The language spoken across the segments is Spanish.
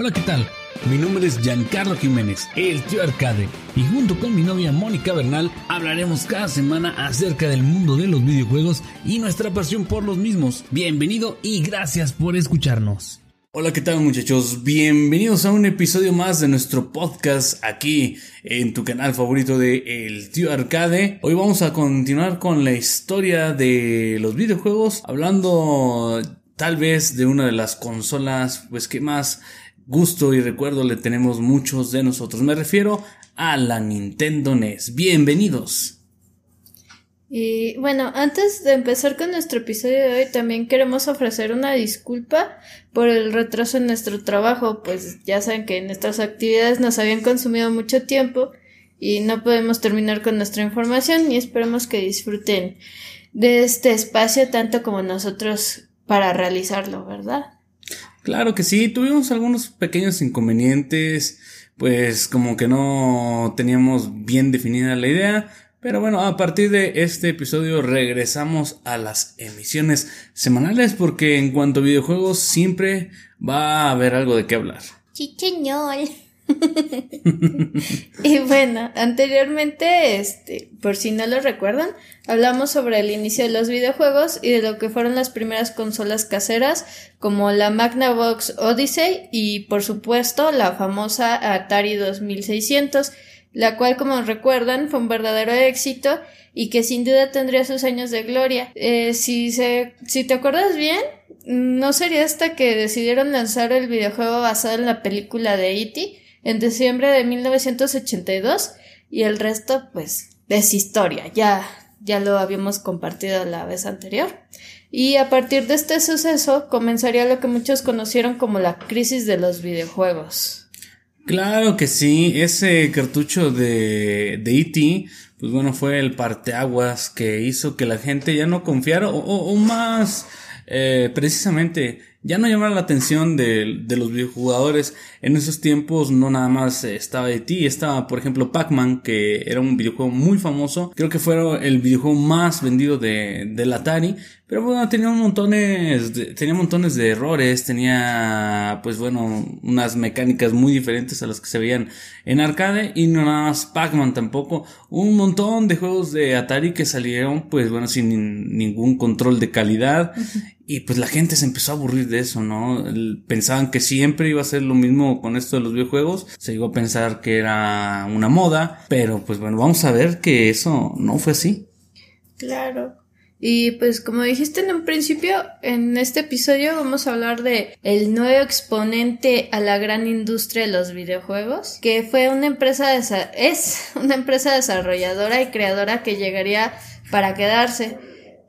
Hola, ¿qué tal? Mi nombre es Giancarlo Jiménez, el tío Arcade, y junto con mi novia Mónica Bernal hablaremos cada semana acerca del mundo de los videojuegos y nuestra pasión por los mismos. Bienvenido y gracias por escucharnos. Hola, ¿qué tal muchachos? Bienvenidos a un episodio más de nuestro podcast aquí en tu canal favorito de El Tío Arcade. Hoy vamos a continuar con la historia de los videojuegos, hablando tal vez de una de las consolas pues que más gusto y recuerdo le tenemos muchos de nosotros. Me refiero a la Nintendo NES. Bienvenidos. Y bueno, antes de empezar con nuestro episodio de hoy, también queremos ofrecer una disculpa por el retraso en nuestro trabajo, pues ya saben que nuestras actividades nos habían consumido mucho tiempo y no podemos terminar con nuestra información y esperemos que disfruten de este espacio tanto como nosotros para realizarlo, ¿verdad? Claro que sí, tuvimos algunos pequeños inconvenientes, pues como que no teníamos bien definida la idea, pero bueno, a partir de este episodio regresamos a las emisiones semanales porque en cuanto a videojuegos siempre va a haber algo de qué hablar. Chicheñol. y bueno, anteriormente, este, por si no lo recuerdan, hablamos sobre el inicio de los videojuegos y de lo que fueron las primeras consolas caseras, como la Magnavox Odyssey y por supuesto la famosa Atari 2600, la cual como recuerdan fue un verdadero éxito y que sin duda tendría sus años de gloria. Eh, si, se, si te acuerdas bien, no sería hasta que decidieron lanzar el videojuego basado en la película de E.T., en diciembre de 1982 y el resto pues es historia, ya, ya lo habíamos compartido la vez anterior. Y a partir de este suceso comenzaría lo que muchos conocieron como la crisis de los videojuegos. Claro que sí, ese cartucho de, de E.T., pues bueno, fue el parteaguas que hizo que la gente ya no confiara o, o más eh, precisamente ya no llamar la atención de, de, los videojugadores. En esos tiempos no nada más estaba E.T., estaba por ejemplo Pac-Man, que era un videojuego muy famoso. Creo que fue el videojuego más vendido de, del Atari. Pero bueno, tenía montones, de, tenía montones de errores, tenía pues bueno, unas mecánicas muy diferentes a las que se veían en arcade y no nada más Pac-Man tampoco. Un montón de juegos de Atari que salieron pues bueno sin ningún control de calidad y pues la gente se empezó a aburrir de eso, ¿no? Pensaban que siempre iba a ser lo mismo con esto de los videojuegos. Se llegó a pensar que era una moda, pero pues bueno, vamos a ver que eso no fue así. Claro. Y pues como dijiste en un principio, en este episodio vamos a hablar de el nuevo exponente a la gran industria de los videojuegos, que fue una empresa es una empresa desarrolladora y creadora que llegaría para quedarse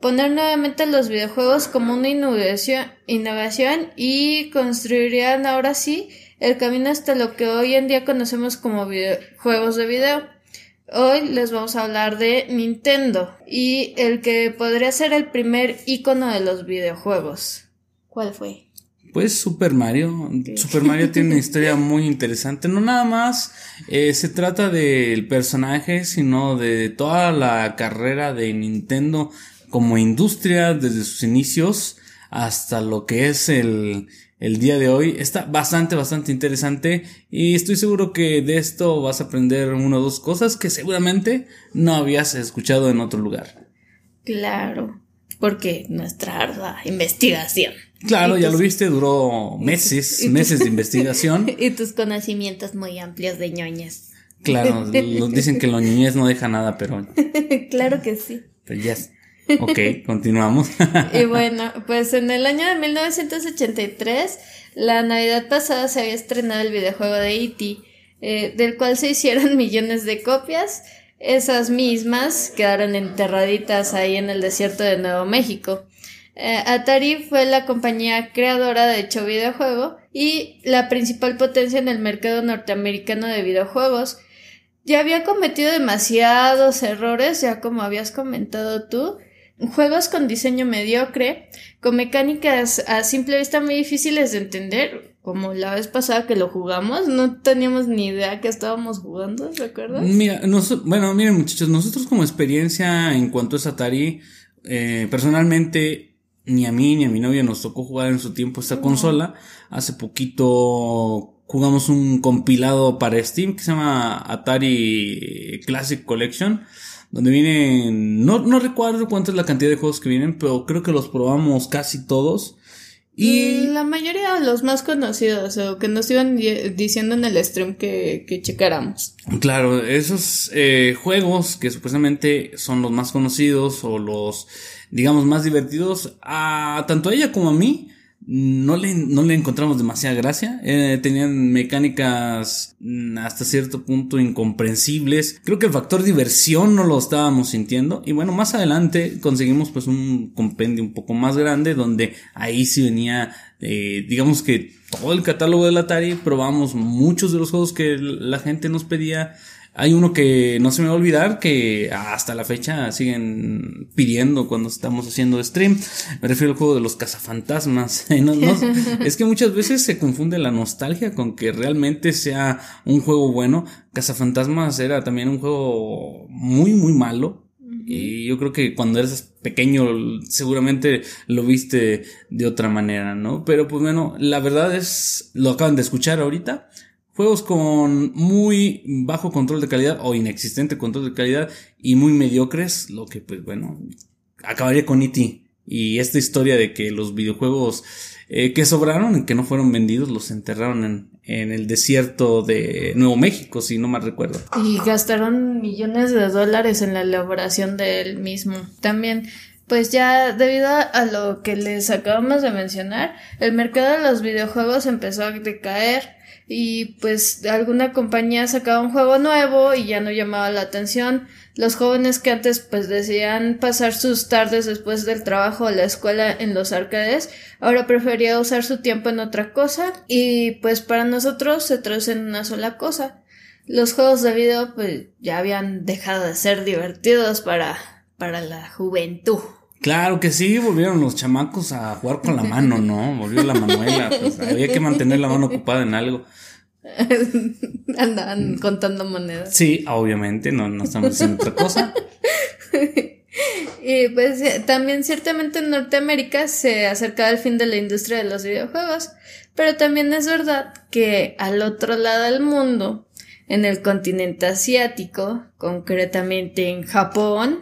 poner nuevamente los videojuegos como una innovación, y construirían ahora sí el camino hasta lo que hoy en día conocemos como juegos de video. Hoy les vamos a hablar de Nintendo y el que podría ser el primer icono de los videojuegos. ¿Cuál fue? Pues Super Mario. Super Mario tiene una historia muy interesante. No nada más eh, se trata del personaje, sino de toda la carrera de Nintendo como industria desde sus inicios hasta lo que es el, el día de hoy. Está bastante, bastante interesante y estoy seguro que de esto vas a aprender una o dos cosas que seguramente no habías escuchado en otro lugar. Claro, porque nuestra ardua investigación. Claro, ya lo viste, duró meses, meses de investigación. y tus conocimientos muy amplios de ñoñas. Claro, dicen que lo ñoñez no deja nada, pero... claro que sí. Pero ya Ok, continuamos. y bueno, pues en el año de 1983, la Navidad pasada se había estrenado el videojuego de E.T., eh, del cual se hicieron millones de copias. Esas mismas quedaron enterraditas ahí en el desierto de Nuevo México. Eh, Atari fue la compañía creadora de dicho videojuego y la principal potencia en el mercado norteamericano de videojuegos. Ya había cometido demasiados errores, ya como habías comentado tú, juegos con diseño mediocre, con mecánicas a simple vista muy difíciles de entender, como la vez pasada que lo jugamos, no teníamos ni idea que estábamos jugando, ¿recuerdas? Mira, bueno, miren muchachos, nosotros como experiencia en cuanto es Atari, eh, personalmente ni a mí ni a mi novia nos tocó jugar en su tiempo esta consola. Hace poquito jugamos un compilado para Steam que se llama Atari Classic Collection donde vienen, no, no recuerdo cuánta es la cantidad de juegos que vienen, pero creo que los probamos casi todos. Y la mayoría de los más conocidos o que nos iban diciendo en el stream que, que checáramos. Claro, esos eh, juegos que supuestamente son los más conocidos o los, digamos, más divertidos, a tanto a ella como a mí, no le, no le encontramos demasiada gracia. Eh, tenían mecánicas mm, hasta cierto punto incomprensibles. Creo que el factor diversión no lo estábamos sintiendo. Y bueno, más adelante conseguimos pues un compendio un poco más grande donde ahí sí venía, eh, digamos que todo el catálogo del Atari. Probamos muchos de los juegos que la gente nos pedía. Hay uno que no se me va a olvidar que hasta la fecha siguen pidiendo cuando estamos haciendo stream. Me refiero al juego de los cazafantasmas. es que muchas veces se confunde la nostalgia con que realmente sea un juego bueno. Cazafantasmas era también un juego muy, muy malo. Y yo creo que cuando eres pequeño seguramente lo viste de otra manera, ¿no? Pero pues bueno, la verdad es, lo acaban de escuchar ahorita. Juegos con muy bajo control de calidad o inexistente control de calidad y muy mediocres, lo que pues bueno, acabaría con E.T. Y esta historia de que los videojuegos eh, que sobraron y que no fueron vendidos los enterraron en, en, el desierto de Nuevo México, si no mal recuerdo. Y gastaron millones de dólares en la elaboración del mismo. También pues ya debido a lo que les acabamos de mencionar, el mercado de los videojuegos empezó a decaer y pues alguna compañía sacaba un juego nuevo y ya no llamaba la atención. Los jóvenes que antes pues decían pasar sus tardes después del trabajo o la escuela en los arcades, ahora prefería usar su tiempo en otra cosa y pues para nosotros se traduce en una sola cosa. Los juegos de video pues ya habían dejado de ser divertidos para, para la juventud. Claro que sí, volvieron los chamacos a jugar con la mano, ¿no? Volvió la manuela, pues había que mantener la mano ocupada en algo. Andaban contando monedas. Sí, obviamente, no, no estamos haciendo otra cosa. y pues eh, también ciertamente en Norteamérica se acercaba el fin de la industria de los videojuegos, pero también es verdad que al otro lado del mundo, en el continente asiático, concretamente en Japón,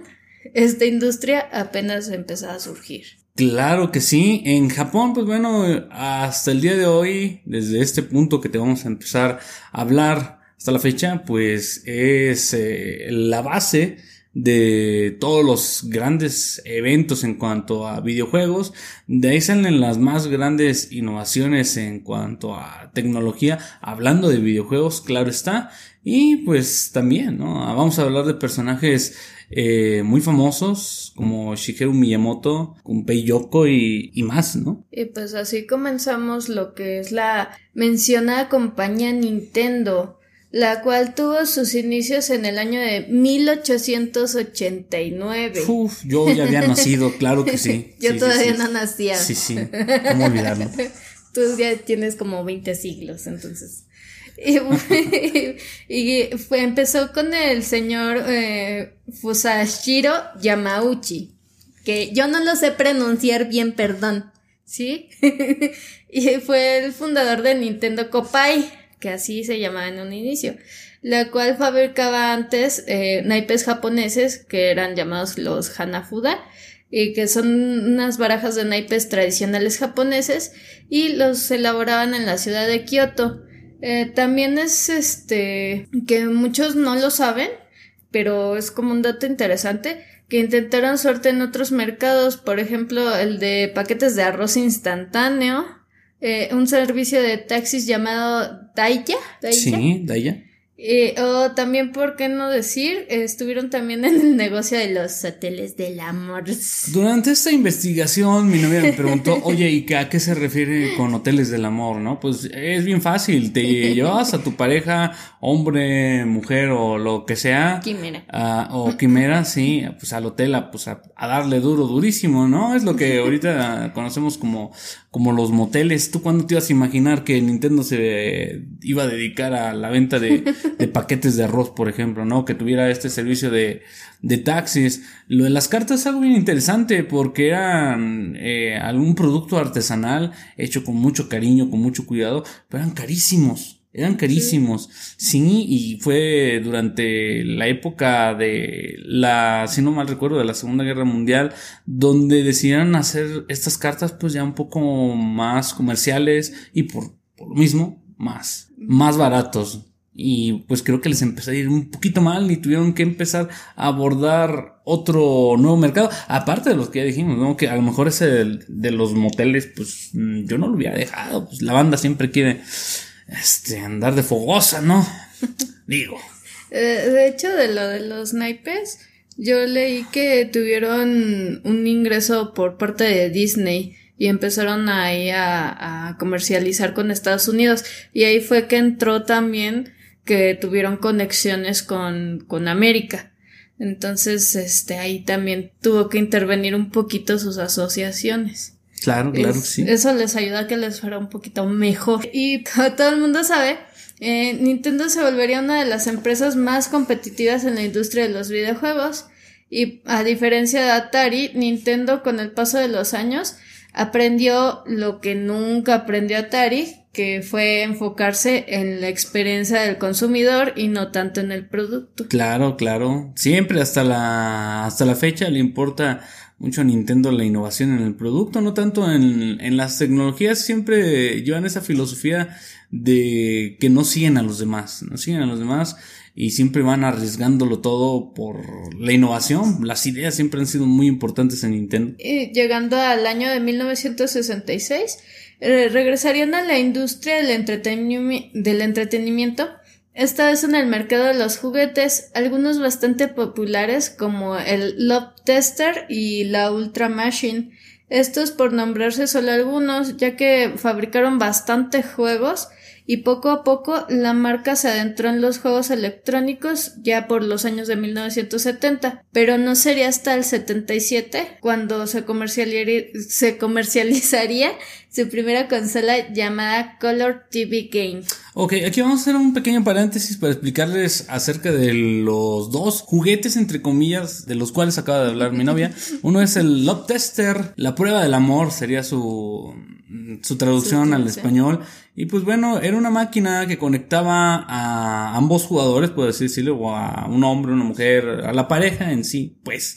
esta industria apenas empezaba a surgir. Claro que sí. En Japón, pues bueno, hasta el día de hoy, desde este punto que te vamos a empezar a hablar hasta la fecha, pues es eh, la base de todos los grandes eventos en cuanto a videojuegos. De ahí salen las más grandes innovaciones en cuanto a tecnología, hablando de videojuegos, claro está. Y pues también, ¿no? Vamos a hablar de personajes eh, muy famosos como Shigeru Miyamoto, Gunpei Yoko y, y, más, ¿no? Y pues así comenzamos lo que es la mencionada compañía Nintendo, la cual tuvo sus inicios en el año de 1889. Uf, yo ya había nacido, claro que sí. yo todavía no nacía. Sí, sí, cómo olvidarlo. Tú ya tienes como 20 siglos, entonces. Y, fue, empezó con el señor eh, Fusashiro Yamauchi, que yo no lo sé pronunciar bien, perdón, ¿sí? y fue el fundador de Nintendo Copai, que así se llamaba en un inicio, la cual fabricaba antes eh, naipes japoneses que eran llamados los Hanafuda, y que son unas barajas de naipes tradicionales japoneses y los elaboraban en la ciudad de Kioto. Eh, también es este que muchos no lo saben, pero es como un dato interesante que intentaron suerte en otros mercados, por ejemplo, el de paquetes de arroz instantáneo, eh, un servicio de taxis llamado Daya. Sí, Daya. Eh, o también, ¿por qué no decir? estuvieron también en el negocio de los hoteles del amor. Durante esta investigación, mi novia me preguntó, oye, ¿y a qué se refiere con hoteles del amor? ¿No? Pues es bien fácil. Te llevas a tu pareja, hombre, mujer o lo que sea. Quimera. o quimera, sí, pues al hotel a, pues a, darle duro, durísimo, ¿no? Es lo que ahorita conocemos como, como los moteles. ¿Tú cuándo te ibas a imaginar que Nintendo se iba a dedicar a la venta de de paquetes de arroz, por ejemplo, ¿no? Que tuviera este servicio de, de taxis. Lo de las cartas es algo bien interesante porque eran eh, algún producto artesanal hecho con mucho cariño, con mucho cuidado, pero eran carísimos. Eran carísimos. Sí. y fue durante la época de la, si no mal recuerdo, de la Segunda Guerra Mundial, donde decidieron hacer estas cartas pues ya un poco más comerciales y por, por lo mismo más, más baratos. Y pues creo que les empezó a ir un poquito mal y tuvieron que empezar a abordar otro nuevo mercado. Aparte de los que ya dijimos, ¿no? Que a lo mejor ese de, los moteles, pues mm, yo no lo hubiera dejado. Pues la banda siempre quiere este, andar de fogosa, ¿no? Digo. Eh, de hecho, de lo de los naipes, yo leí que tuvieron un ingreso por parte de Disney y empezaron ahí a, a comercializar con Estados Unidos. Y ahí fue que entró también que tuvieron conexiones con, con América. Entonces, este, ahí también tuvo que intervenir un poquito sus asociaciones. Claro, claro, sí. Eso les ayuda a que les fuera un poquito mejor. Y todo el mundo sabe, eh, Nintendo se volvería una de las empresas más competitivas en la industria de los videojuegos. Y a diferencia de Atari, Nintendo con el paso de los años aprendió lo que nunca aprendió Atari, que fue enfocarse en la experiencia del consumidor y no tanto en el producto. Claro, claro. Siempre hasta la, hasta la fecha le importa mucho a Nintendo la innovación en el producto, no tanto en, en las tecnologías, siempre llevan esa filosofía de que no siguen a los demás, no siguen a los demás y siempre van arriesgándolo todo por la innovación. Las ideas siempre han sido muy importantes en Nintendo. Y llegando al año de 1966, eh, regresarían a la industria del, entretenimiento, esta vez en el mercado de los juguetes, algunos bastante populares como el Love Tester y la Ultra Machine. Estos por nombrarse solo algunos, ya que fabricaron bastante juegos y poco a poco la marca se adentró en los juegos electrónicos ya por los años de 1970, pero no sería hasta el 77 cuando se, se comercializaría su primera consola llamada Color TV Game. Ok, aquí vamos a hacer un pequeño paréntesis para explicarles acerca de los dos juguetes, entre comillas, de los cuales acaba de hablar mi novia. Uno es el Love Tester, la prueba del amor sería su, su traducción al español. Y pues bueno, era una máquina que conectaba a ambos jugadores, puedo decirlo, o a un hombre, una mujer, a la pareja en sí, pues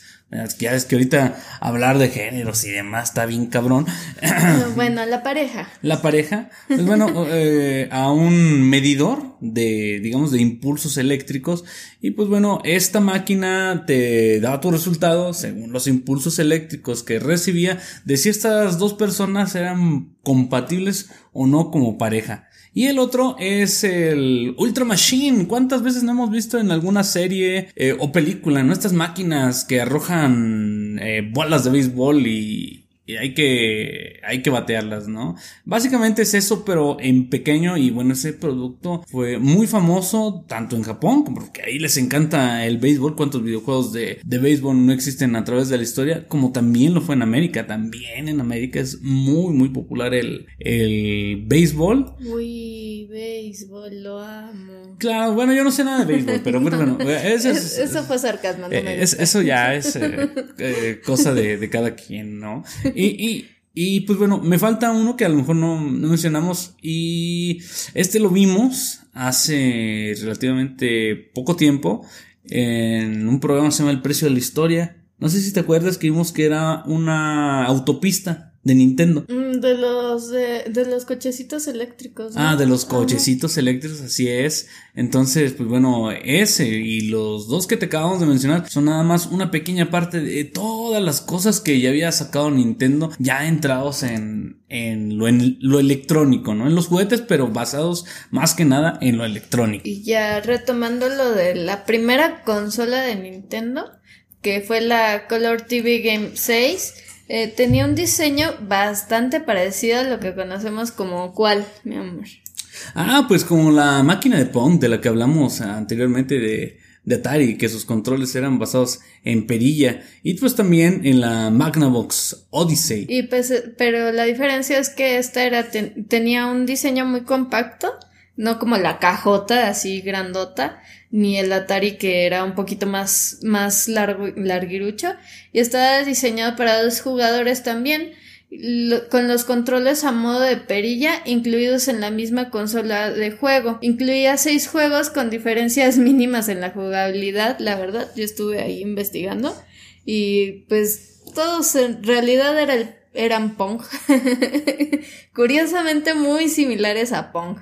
ya es que ahorita hablar de géneros y demás está bien cabrón. Bueno, la pareja. La pareja, pues bueno, eh, a un medidor de, digamos, de impulsos eléctricos. Y pues bueno, esta máquina te daba tu resultado según los impulsos eléctricos que recibía de si estas dos personas eran compatibles o no como pareja. Y el otro es el Ultra Machine. ¿Cuántas veces no hemos visto en alguna serie eh, o película, ¿no? Estas máquinas que arrojan eh, bolas de béisbol y, y hay que, hay que batearlas, ¿no? Básicamente es eso, pero en pequeño y bueno, ese producto fue muy famoso tanto en Japón, como porque ahí les encanta el béisbol, cuántos videojuegos de, de béisbol no existen a través de la historia, como también lo fue en América, también en América es muy, muy popular el, el béisbol. Uy, béisbol, lo amo. Claro, bueno, yo no sé nada de béisbol, pero bueno, eso, eso fue sarcasmo. No eh, eso ya es eh, eh, cosa de, de cada quien, ¿no? Y, y, y pues bueno, me falta uno que a lo mejor no, no, mencionamos y este lo vimos hace relativamente poco tiempo en un programa que se llama El precio de la historia. No sé si te acuerdas que vimos que era una autopista de Nintendo. Mm, de los de, los cochecitos eléctricos. Ah, de los cochecitos eléctricos, así es. Entonces, pues bueno, ese y los dos que te acabamos de mencionar son nada más una pequeña parte de todas las cosas que ya había sacado Nintendo, ya entrados en, en lo, en lo electrónico, ¿no? En los juguetes, pero basados más que nada en lo electrónico. Y ya retomando lo de la primera consola de Nintendo, que fue la Color TV Game 6 eh, tenía un diseño bastante parecido a lo que conocemos como cuál, mi amor. Ah, pues como la máquina de Pong de la que hablamos anteriormente de, de Atari, que sus controles eran basados en perilla, y pues también en la Magnavox Odyssey. Y pues, pero la diferencia es que esta era tenía un diseño muy compacto, no como la cajota así grandota, ni el Atari que era un poquito más, más largo, larguirucho. Y estaba diseñado para dos jugadores también. con los controles a modo de perilla incluidos en la misma consola de juego. Incluía seis juegos con diferencias mínimas en la jugabilidad, la verdad, yo estuve ahí investigando y pues todos en realidad eran Pong. Curiosamente muy similares a Pong.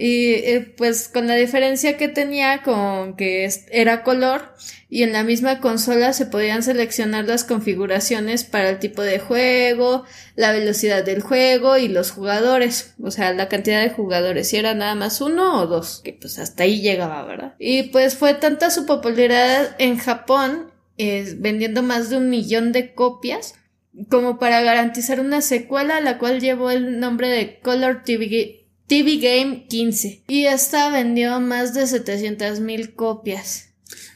Y eh, pues con la diferencia que tenía con que era color y en la misma consola se podían seleccionar las configuraciones para el tipo de juego, la velocidad del juego y los jugadores, o sea, la cantidad de jugadores, si era nada más uno o dos, que pues hasta ahí llegaba, ¿verdad? Y pues fue tanta su popularidad en Japón, vendiendo más de un millón de copias, como para garantizar una secuela, la cual llevó el nombre de Color TV TV Game 15 y esta vendió más de 700 mil copias.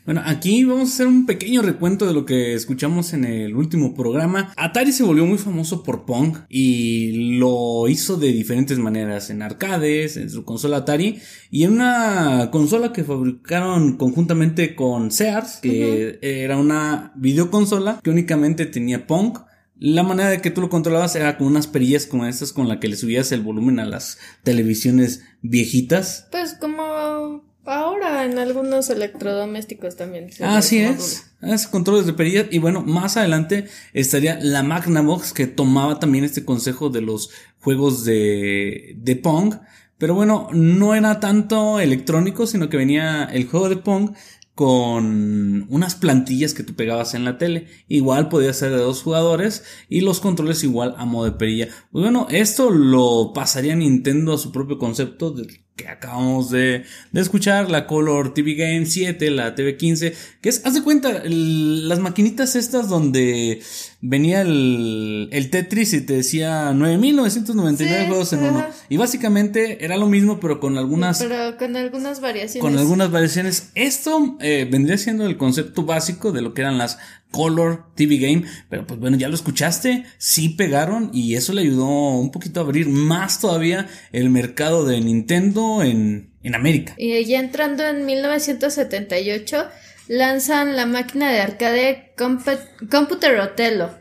Bueno, aquí vamos a hacer un pequeño recuento de lo que escuchamos en el último programa. Atari se volvió muy famoso por Pong y lo hizo de diferentes maneras, en arcades, en su consola Atari y en una consola que fabricaron conjuntamente con Sears, que era una videoconsola que únicamente tenía Pong la manera de que tú lo controlabas era con unas perillas como estas con la que le subías el volumen a las televisiones viejitas. Pues como ahora en algunos electrodomésticos también. Así es. Es controles de perillas. Y bueno, más adelante estaría la Magnavox que tomaba también este consejo de los juegos de, de Pong. Pero bueno, no era tanto electrónico, sino que venía el juego de Pong con unas plantillas que tú pegabas en la tele. Igual podía ser de dos jugadores y los controles igual a modo de perilla. Pues bueno, esto lo pasaría Nintendo a su propio concepto de que acabamos de, escuchar, la Color TV Game 7, la TV 15, que es, haz de cuenta, las maquinitas estas donde venía el, el Tetris y te decía 9999 juegos en uno. Y básicamente era lo mismo, pero con algunas... Pero con algunas variaciones. Con algunas variaciones. Esto eh, vendría siendo el concepto básico de lo que eran las Color TV Game, pero pues bueno, ya lo escuchaste, sí pegaron y eso le ayudó un poquito a abrir más todavía el mercado de Nintendo en, en América. Y ya entrando en 1978, lanzan la máquina de arcade Computer Otelo,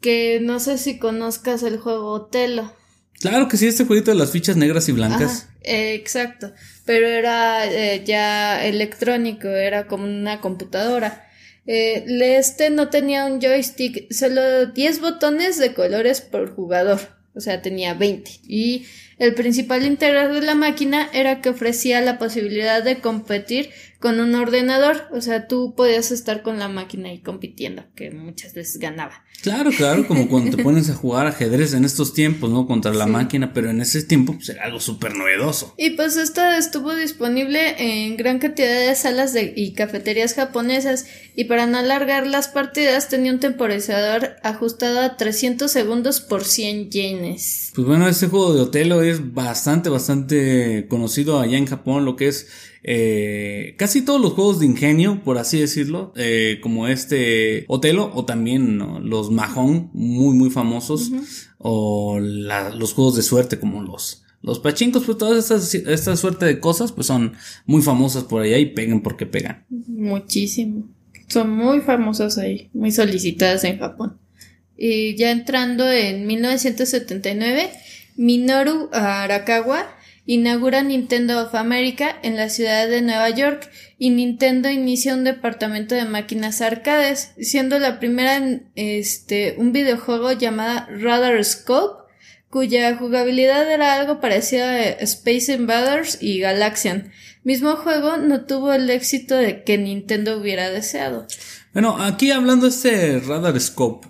que no sé si conozcas el juego Otelo. Claro que sí, este jueguito de las fichas negras y blancas. exacto, pero era eh, ya electrónico, era como una computadora. Eh, este no tenía un joystick, solo 10 botones de colores por jugador, o sea, tenía 20. Y el principal interés de la máquina era que ofrecía la posibilidad de competir con un ordenador, o sea, tú podías estar con la máquina y compitiendo, que muchas veces ganaba. Claro, claro, como cuando te pones a jugar ajedrez en estos tiempos, ¿no? Contra la máquina, pero en ese tiempo pues, era algo súper novedoso. Y pues esto estuvo disponible en gran cantidad de salas de, y cafeterías japonesas y para no alargar las partidas tenía un temporizador ajustado a 300 segundos por 100 yenes. Pues bueno, este juego de Otelo es bastante, bastante conocido allá en Japón, lo que es eh, casi todos los juegos de ingenio, por así decirlo, eh, como este Otelo o también los Mahon, muy muy famosos, o los juegos de suerte como los los pachincos, pues todas estas esta suerte de cosas, pues son muy famosas por allá y pegan porque pegan. Muchísimo. Son muy famosas ahí, muy solicitadas en Japón. Y ya entrando en 1979, Minoru Arakawa inaugura Nintendo of America en la ciudad de Nueva York y Nintendo inicia un departamento de máquinas arcades, siendo la primera en este, un videojuego llamado Radar Scope, cuya jugabilidad era algo parecido a Space Invaders y Galaxian. Mismo juego no tuvo el éxito de que Nintendo hubiera deseado. Bueno, aquí hablando de este Radar Scope,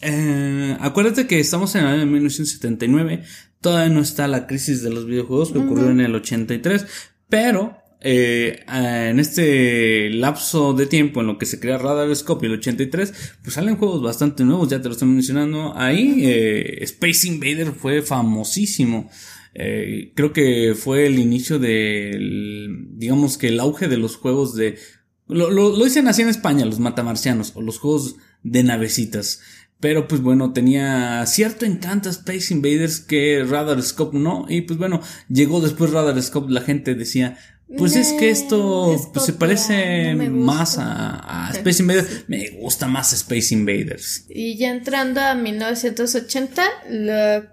eh, acuérdate que estamos en el año 1979, Todavía no está la crisis de los videojuegos que ocurrió en el 83, pero eh, en este lapso de tiempo en lo que se crea Radar Scope y el 83, pues salen juegos bastante nuevos, ya te lo estoy mencionando. Ahí eh, Space Invader fue famosísimo. Eh, creo que fue el inicio del, digamos que el auge de los juegos de... Lo, lo, lo dicen así en España, los matamarcianos, o los juegos de navecitas. Pero pues bueno, tenía cierto encanto Space Invaders que Radar Scope no. Y pues bueno, llegó después Radar Scope, la gente decía, Pues es que esto Es pues, se parece no más a, a Space Invaders. Me gusta más Space Invaders. Y ya entrando a 1980, lo-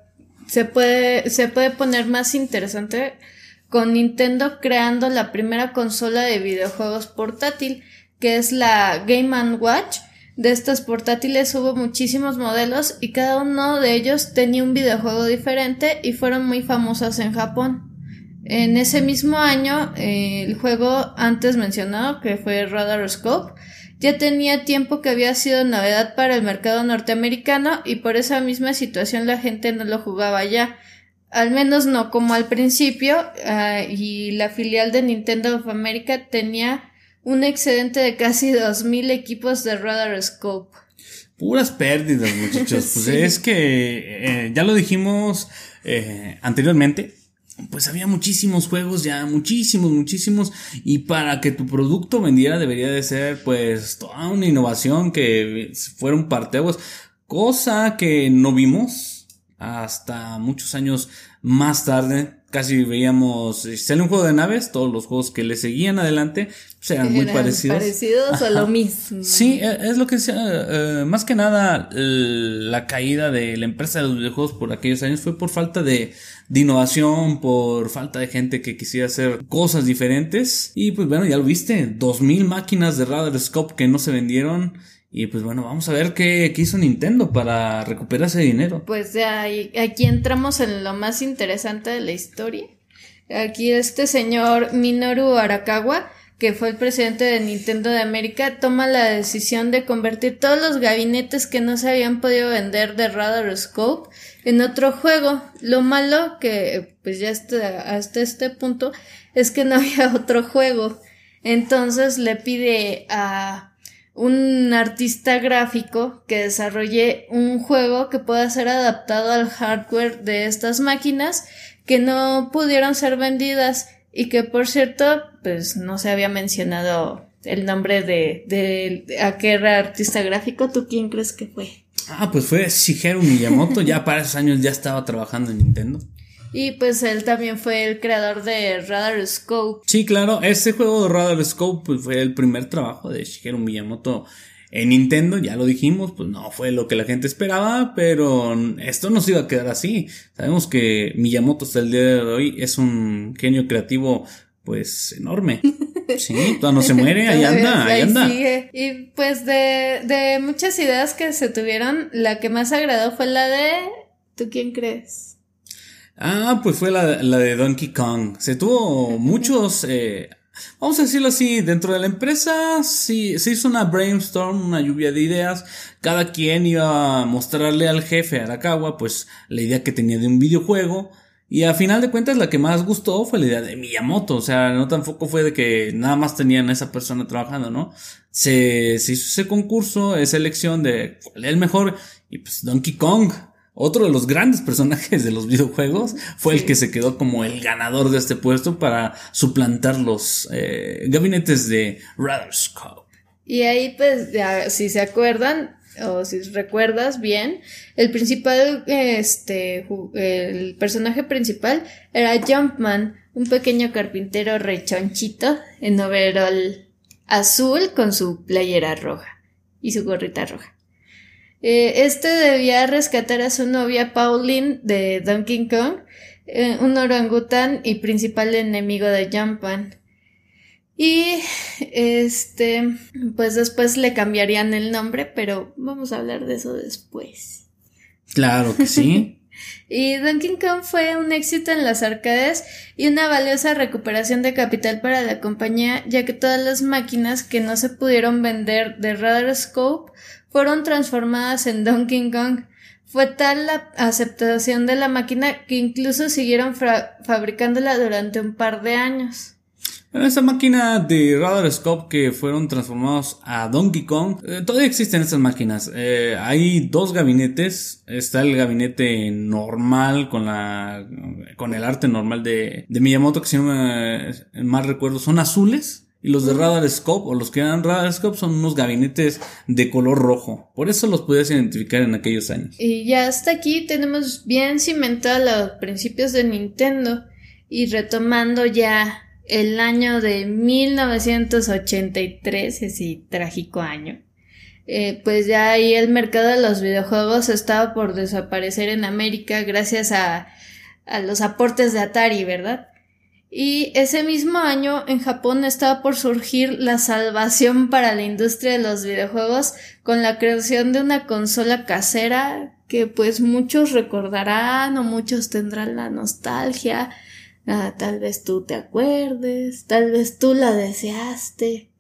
se, puede, se puede poner más interesante con Nintendo creando la primera consola de videojuegos portátil, que es la Game Watch. De estas portátiles hubo muchísimos modelos y cada uno de ellos tenía un videojuego diferente y fueron muy famosos en Japón. En ese mismo año, eh, el juego antes mencionado, que fue Radar Scope, ya tenía tiempo que había sido novedad para el mercado norteamericano y por esa misma situación la gente no lo jugaba ya. Al menos no como al principio, ah, y la filial de Nintendo of America tenía un excedente de casi 2.000 equipos de Radar Scope. Puras pérdidas, muchachos. Pues Sí. es que eh, ya lo dijimos eh, anteriormente. Pues había muchísimos juegos ya, muchísimos, muchísimos. Y para que tu producto vendiera debería de ser pues toda una innovación que fuera un parteaguas. Cosa que no vimos hasta muchos años más tarde. Casi veíamos, eh, sale un juego de naves, todos los juegos que le seguían adelante pues eran muy parecidos. Parecidos Ajá. lo mismo. Sí, eh, es lo que decía. eh, más que nada, la caída de la empresa de los videojuegos por aquellos años fue por falta de, de innovación, por falta de gente que quisiera hacer cosas diferentes. Y pues bueno, ya lo viste, 2000 máquinas de Radar Scope que no se vendieron. Y pues bueno, vamos a ver qué, hizo Nintendo para recuperar ese dinero. Pues ya aquí entramos en lo más interesante de la historia. Aquí este señor Minoru Arakawa, que fue el presidente de Nintendo de América, toma la decisión de convertir todos los gabinetes que no se habían podido vender de Radar Scope en otro juego. Lo malo que pues ya hasta este punto es que no había otro juego. Entonces le pide a un artista gráfico que desarrolle un juego que pueda ser adaptado al hardware de estas máquinas que no pudieron ser vendidas y que por cierto pues no se había mencionado el nombre de, de, artista gráfico, ¿tú quién crees que fue? Ah, pues fue Shigeru Miyamoto, ya para esos años ya estaba trabajando en Nintendo. Y pues él también fue el creador de Radar Scope. Sí, claro, ese juego de Radar Scope pues, fue el primer trabajo de Shigeru Miyamoto en Nintendo, ya lo dijimos, pues no fue lo que la gente esperaba, pero esto no se iba a quedar así. Sabemos que Miyamoto hasta el día de hoy es un genio creativo pues enorme. Sí, todavía no se muere, ahí anda, ahí anda. sigue. Y pues de, de muchas ideas que se tuvieron, la que más agradó fue la de... ¿Tú quién crees? Ah, pues fue la, la de Donkey Kong. Se tuvo muchos, eh, vamos a decirlo así, dentro de la empresa sí, se hizo una brainstorm, una lluvia de ideas. Cada quien iba a mostrarle al jefe Arakawa, pues la idea que tenía de un videojuego. Y a final de cuentas la que más gustó fue la idea de Miyamoto. O sea, no tampoco fue de que nada más tenían a esa persona trabajando, ¿no? Se, se hizo ese concurso, esa elección de cuál es el mejor. Y pues Donkey Kong. Otro de los grandes personajes de los videojuegos fue el que se quedó como el ganador de este puesto para suplantar los eh, gabinetes de Radarscope. Y ahí pues, ya, si se acuerdan, o si recuerdas bien, el principal, este, el personaje principal era Jumpman, un pequeño carpintero rechonchito en overall azul con su playera roja y su gorrita roja. Eh, este debía rescatar a su novia Pauline de Donkey Kong, eh, un orangután y principal enemigo de Jumpman. Y este, pues después le cambiarían el nombre, pero vamos a hablar de eso después. Claro que sí. Y Donkey Kong fue un éxito en las arcades y una valiosa recuperación de capital para la compañía, ya que todas las máquinas que no se pudieron vender de Radar Scope fueron transformadas en Donkey Kong. Fue tal la aceptación de la máquina que incluso siguieron fabricándola durante un par de años. Bueno, esa máquina de Radar Scope que fueron transformados a Donkey Kong, eh, todavía existen estas máquinas. Eh, hay dos gabinetes. Está el gabinete normal con la con el arte normal de, de Miyamoto, que si no me mal recuerdo son azules. Y los de Radar Scope, o los que eran Radar Scope, son unos gabinetes de color rojo. Por eso los podías identificar en aquellos años. Y ya hasta aquí tenemos bien cimentado los principios de Nintendo y retomando ya el año de 1983, ese trágico año. Eh, pues ya ahí el mercado de los videojuegos estaba por desaparecer en América gracias a, a los aportes de Atari, ¿verdad? Y ese mismo año en Japón estaba por surgir la salvación para la industria de los videojuegos con la creación de una consola casera que pues muchos recordarán o muchos tendrán la nostalgia. Ah, tal vez tú te acuerdes, tal vez tú la deseaste.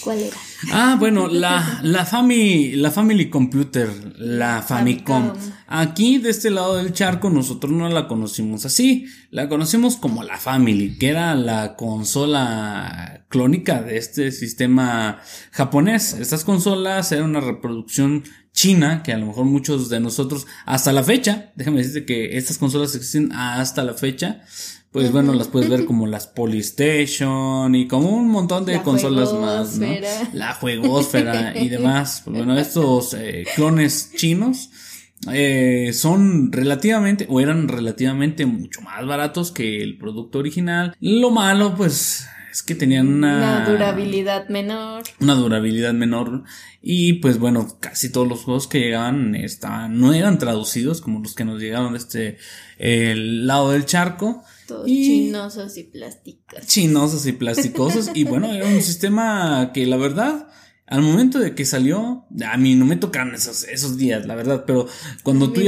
¿Cuál era? Ah, bueno, la, la, Family, la Family Computer, la Famicom. Aquí, de este lado del charco, nosotros no la conocimos así. La conocimos como la Family, que era la consola clónica de este sistema japonés. Estas consolas eran una reproducción china, que a lo mejor muchos de nosotros, hasta la fecha, déjame decirte que estas consolas existen hasta la fecha pues bueno, las puedes ver como las Polystation y como un montón de consolas más, ¿no? La juegosfera y demás. Pues bueno, estos eh, clones chinos eh, son relativamente o eran relativamente mucho más baratos que el producto original. Lo malo, pues es que tenían una, una, durabilidad menor. Una durabilidad menor. Y pues bueno, casi todos los juegos que llegaban estaban, no eran traducidos como los que nos llegaron de este el lado del charco. Todos chinosos y plásticos. Chinosos y plasticosos. y bueno, era un sistema que la verdad, al momento de que salió, a mí no me tocaron esos, esos días, la verdad, pero cuando tú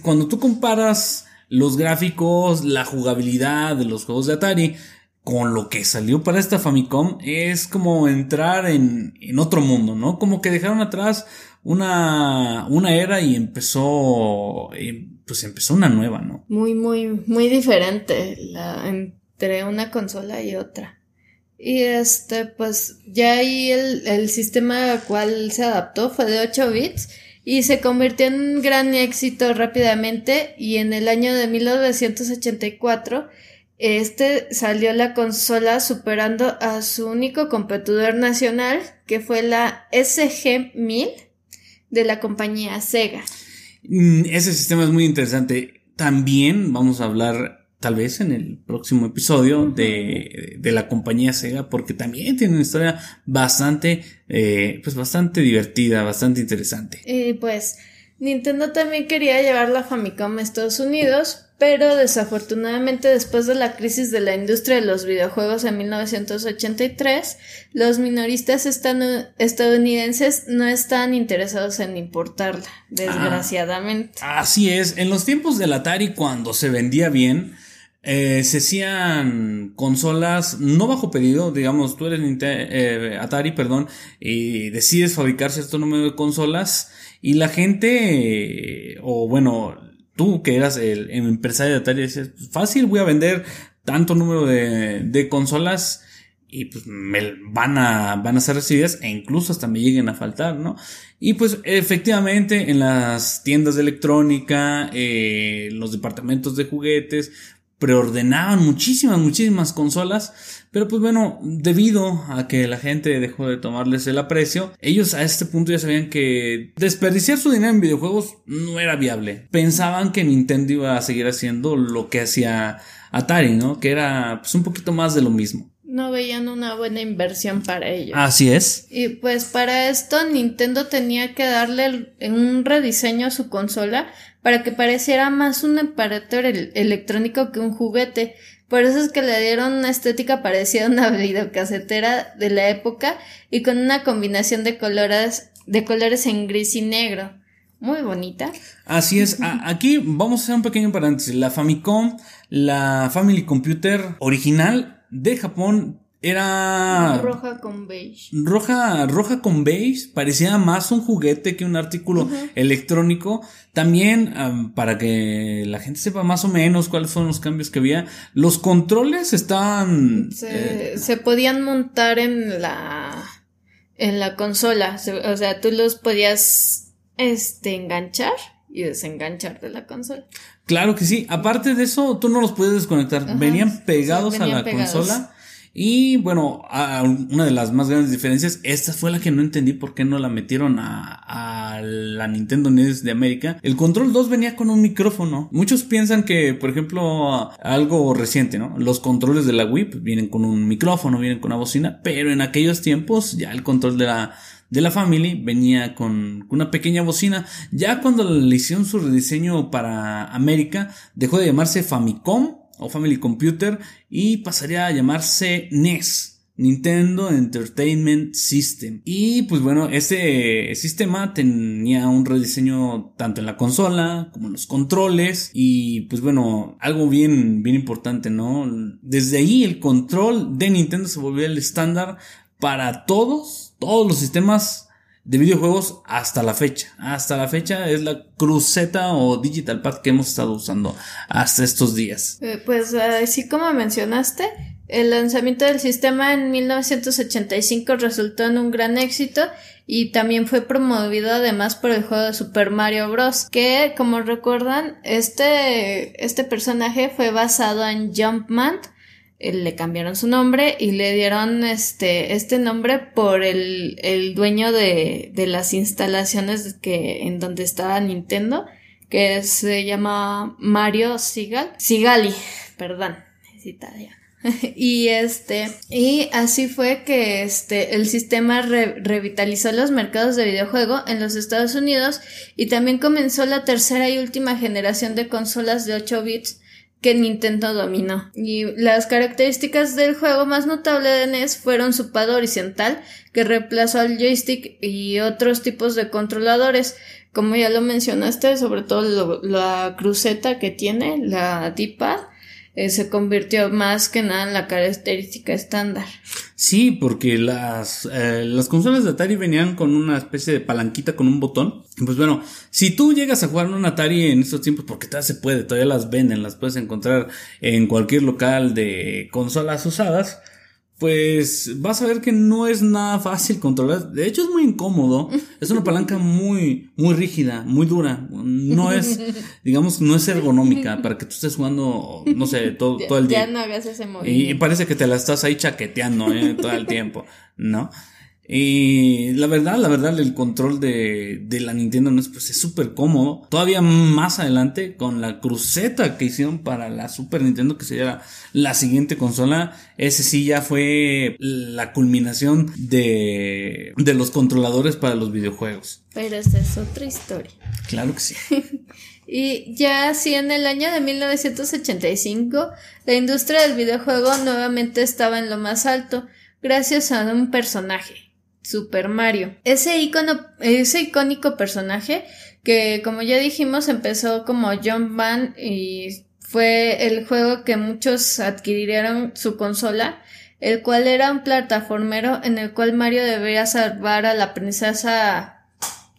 cuando tú comparas los gráficos, la jugabilidad de los juegos de Atari, con lo que salió para esta Famicom es como entrar en, en otro mundo, ¿no? Como que dejaron atrás una, una era y empezó, eh, pues empezó una nueva, ¿no? Muy, muy, muy diferente la, entre una consola y otra. Y este, pues ya ahí el, el sistema al cual se adaptó fue de 8 bits y se convirtió en un gran éxito rápidamente y en el año de 1984 este salió la consola superando a su único competidor nacional, que fue la SG-1000 de la compañía Sega. Mm, ese sistema es muy interesante. También vamos a hablar, tal vez en el próximo episodio, de, de, la compañía Sega, porque también tiene una historia bastante, eh, pues bastante divertida, bastante interesante. Y pues Nintendo también quería llevar la Famicom a Estados Unidos, pero desafortunadamente después de la crisis de la industria de los videojuegos en 1983, los minoristas estadounidenses no están interesados en importarla, desgraciadamente. Ah, así es, en los tiempos del Atari cuando se vendía bien, eh, se hacían consolas no bajo pedido, digamos, tú eres eh, Atari, perdón, y decides fabricar cierto número de consolas y la gente, o bueno, tú que eras el, empresario de Atari, decías, pues, fácil, voy a vender tanto número de, consolas y pues me van a, van a ser recibidas e incluso hasta me lleguen a faltar, ¿no? Y pues efectivamente en las tiendas de electrónica, eh, los departamentos de juguetes, preordenaban muchísimas, muchísimas consolas, pero pues bueno, debido a que la gente dejó de tomarles el aprecio, ellos a este punto ya sabían que desperdiciar su dinero en videojuegos no era viable. Pensaban que Nintendo iba a seguir haciendo lo que hacía Atari, ¿no? Que era pues un poquito más de lo mismo no veían una buena inversión para ellos. Así es. Y pues para esto Nintendo tenía que darle un rediseño a su consola para que pareciera más un aparato electrónico que un juguete. Por eso es que le dieron una estética parecida a una videocasetera de la época y con una combinación de colores, de colores en gris y negro. Muy bonita. Así es. aquí vamos a hacer un pequeño paréntesis. La Famicom, la Family Computer original de Japón era roja con beige. Roja, roja con beige, parecía más un juguete que un artículo electrónico. También, para que la gente sepa más o menos cuáles son los cambios que había, los controles estaban... Se, eh, se podían montar en la, en la consola. o sea, tú los podías, este, enganchar y desenganchar de la consola. Claro que sí. Aparte de eso, tú no los puedes desconectar. Venían pegados a la consola Y bueno, una de las más grandes diferencias, esta fue la que no entendí por qué no la metieron a, a la Nintendo NES de América. El Control 2 venía con un micrófono. Muchos piensan que, por ejemplo, algo reciente, ¿no? Los controles de la Wii pues, vienen con un micrófono, vienen con una bocina, pero en aquellos tiempos ya el control de la de la Family venía con una pequeña bocina. Ya cuando le hicieron su rediseño para América, dejó de llamarse Famicom o Family Computer y pasaría a llamarse NES. Nintendo Entertainment System. Y pues bueno, ese sistema tenía un rediseño tanto en la consola como en los controles. Y pues bueno, algo bien, bien importante, ¿no? Desde ahí el control de Nintendo se volvió el estándar para todos, todos los sistemas de videojuegos hasta la fecha. Hasta la fecha es la cruceta o digital pad que hemos estado usando hasta estos días. Eh, pues así como mencionaste, el lanzamiento del sistema en 1985 resultó en un gran éxito y también fue promovido además por el juego de Super Mario Bros. que como recuerdan este, este personaje fue basado en Jumpman eh, le cambiaron su nombre y le dieron este, este nombre por el, dueño de, de, las instalaciones que, en donde estaba Nintendo, que se llama Mario Sigal, Sigali, perdón, es italiano. y este, y así fue que este, el sistema revitalizó los mercados de videojuego en los Estados Unidos y también comenzó la tercera y última generación de consolas de 8 bits que Nintendo dominó. Y las características del juego más notable de NES fueron su pad horizontal, que reemplazó al joystick y otros tipos de controladores. Como ya lo mencionaste, sobre todo la cruceta que tiene, la D-pad, eh, se convirtió más que nada en la característica estándar. Sí, porque las, eh, las consolas de Atari venían con una especie de palanquita con un botón. Pues bueno, si tú llegas a jugar un Atari en estos tiempos, porque todavía se puede, todavía las venden, las puedes encontrar en cualquier local de consolas usadas pues vas a ver que no es nada fácil controlar. De hecho es muy incómodo. Es una palanca muy, muy rígida, muy dura. No es, digamos, no es ergonómica para que tú estés jugando, no sé, todo, todo el día. Ya no hagas ese movimiento. Y parece que te la estás ahí chaqueteando ¿eh? todo el tiempo, ¿no? Y la verdad, la verdad, el control de, de la Nintendo NES pues, es súper cómodo. Todavía más adelante, con la cruceta que hicieron para la Super Nintendo, que sería la, siguiente consola, ese sí ya fue la culminación de, de los controladores para los videojuegos. Pero esa es otra historia. Claro que sí. Y ya así en el año de 1985, la industria del videojuego nuevamente estaba en lo más alto, gracias a un personaje, Super Mario. Ese icono, ese icónico personaje que como ya dijimos empezó como Jumpman y fue el juego que muchos adquirieron su consola, el cual era un plataformero en el cual Mario debía salvar a la princesa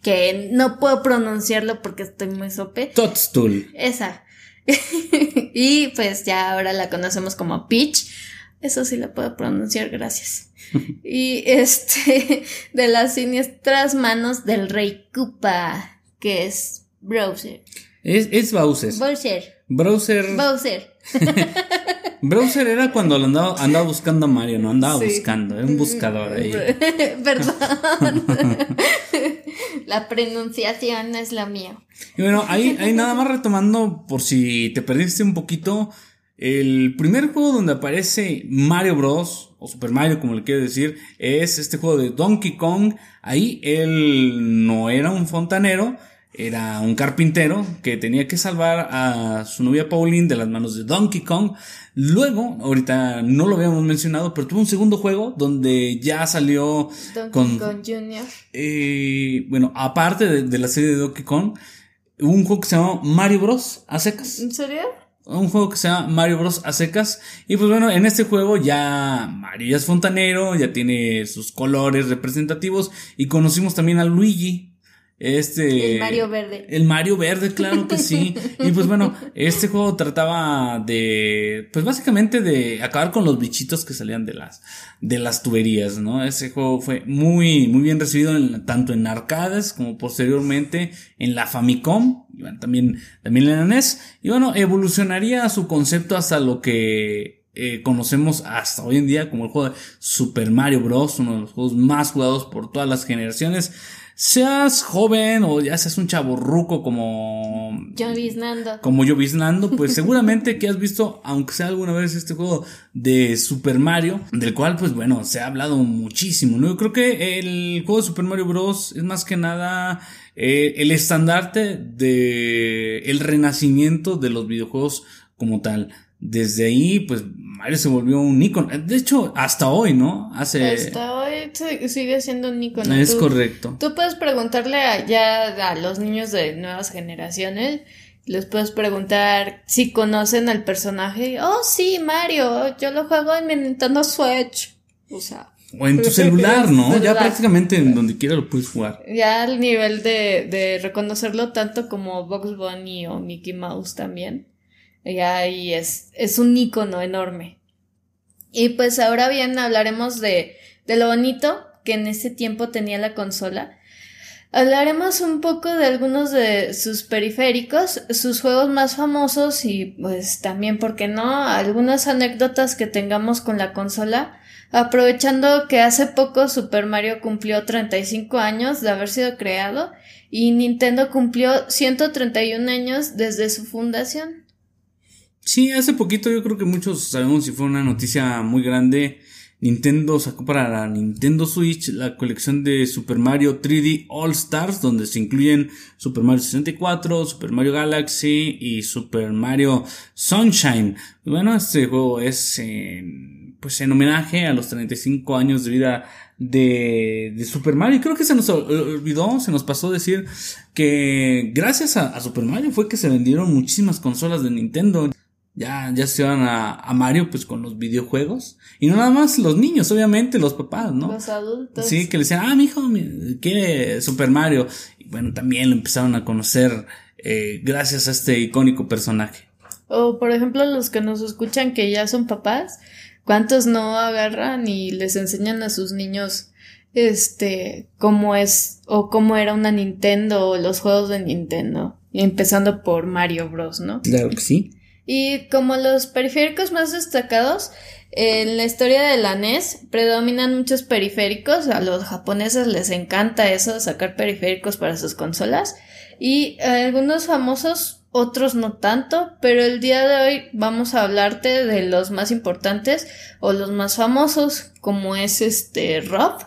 que no puedo pronunciarlo porque estoy muy sope. Toadstool. Esa. y pues ya ahora la conocemos como Peach. Eso sí la puedo pronunciar, gracias. y este, de las siniestras manos del rey Koopa, que es Browser. Es, es Bowser. Bowser. Browser. Bowser. Browser era cuando andaba, andaba buscando a Mario, no andaba buscando, era un buscador ahí. Perdón. La pronunciación es la mía. Y bueno, ahí, ahí nada más retomando, por si te perdiste un poquito, el primer juego donde aparece Mario Bros. o Super Mario, como le quiero decir, es este juego de Donkey Kong. Ahí él no era un fontanero, era un carpintero que tenía que salvar a su novia Pauline de las manos de Donkey Kong. Luego, ahorita no lo habíamos mencionado, pero tuvo un segundo juego donde ya salió Donkey con, Kong Jr. Eh, bueno, aparte de, de, la serie de Donkey Kong, hubo un juego que se llamó Mario Bros. a secas. ¿En serio? Un juego que se llama Mario Bros. a secas. Y pues bueno, en este juego ya Mario ya es fontanero, ya tiene sus colores representativos. Y conocimos también a Luigi. Este. El Mario Verde. El Mario Verde, claro que sí. y pues bueno, este juego trataba de. Pues básicamente de acabar con los bichitos que salían de las. de las tuberías, ¿no? Ese juego fue muy, muy bien recibido tanto en arcades como posteriormente en la Famicom. Y bueno, también, también en la NES. Y bueno, evolucionaría su concepto hasta lo que eh, conocemos hasta hoy en día como el juego de Super Mario Bros., uno de los juegos más jugados por todas las generaciones. Seas joven o ya seas un chavo ruco como Lloviznando. como lloviznando, pues seguramente que has visto, aunque sea alguna vez, este juego de Super Mario, del cual, pues bueno, se ha hablado muchísimo, ¿no? Yo creo que el juego de Super Mario Bros. es más que nada eh, el estandarte de el renacimiento de los videojuegos como tal. Desde ahí, pues Mario se volvió un icono. De hecho, hasta hoy, ¿no? Hace. Hasta hoy sigue siendo un icono. Es Tú- correcto. Tú puedes preguntarle a, ya a los niños de nuevas generaciones, les puedes preguntar si conocen al personaje. Oh, sí, Mario, yo lo juego en mi Nintendo Switch. O sea, O en tu celular, ¿no? Ya prácticamente en donde quiera lo puedes jugar. ya al nivel de, de reconocerlo tanto como Box Bunny o Mickey Mouse también. Ya ahí es, es un icono enorme. Y pues ahora bien hablaremos de, de lo bonito que en ese tiempo tenía la consola. Hablaremos un poco de algunos de sus periféricos, sus juegos más famosos y pues también, ¿por qué no?, algunas anécdotas que tengamos con la consola. Aprovechando que hace poco Super Mario cumplió 35 años de haber sido creado y Nintendo cumplió 131 años desde su fundación. Sí, hace poquito yo creo que muchos sabemos si fue una noticia muy grande. Nintendo sacó para la Nintendo Switch la colección de Super Mario 3D All Stars, donde se incluyen Super Mario 64, Super Mario Galaxy y Super Mario Sunshine. Bueno, este juego es pues en homenaje a los 35 años de vida de, Super Mario. Creo que se nos ol- olvidó, se nos pasó decir que gracias a Super Mario fue que se vendieron muchísimas consolas de Nintendo. Ya, ya se van a, a Mario pues con los videojuegos. Y no nada más los niños, obviamente, los papás, ¿no? Los adultos. Sí, que le decían, ah, mi hijo quiere Super Mario. Y bueno, también lo empezaron a conocer eh, gracias a este icónico personaje. O por ejemplo los que nos escuchan que ya son papás, ¿cuántos no agarran y les enseñan a sus niños este cómo es o cómo era una Nintendo o los juegos de Nintendo? Empezando por Mario Bros, ¿no? Claro que sí. Y como los periféricos más destacados, en la historia de la NES predominan muchos periféricos. A los japoneses les encanta eso, sacar periféricos para sus consolas. Y algunos famosos, otros no tanto, pero el día de hoy vamos a hablarte de los más importantes o los más famosos, como es este Rob,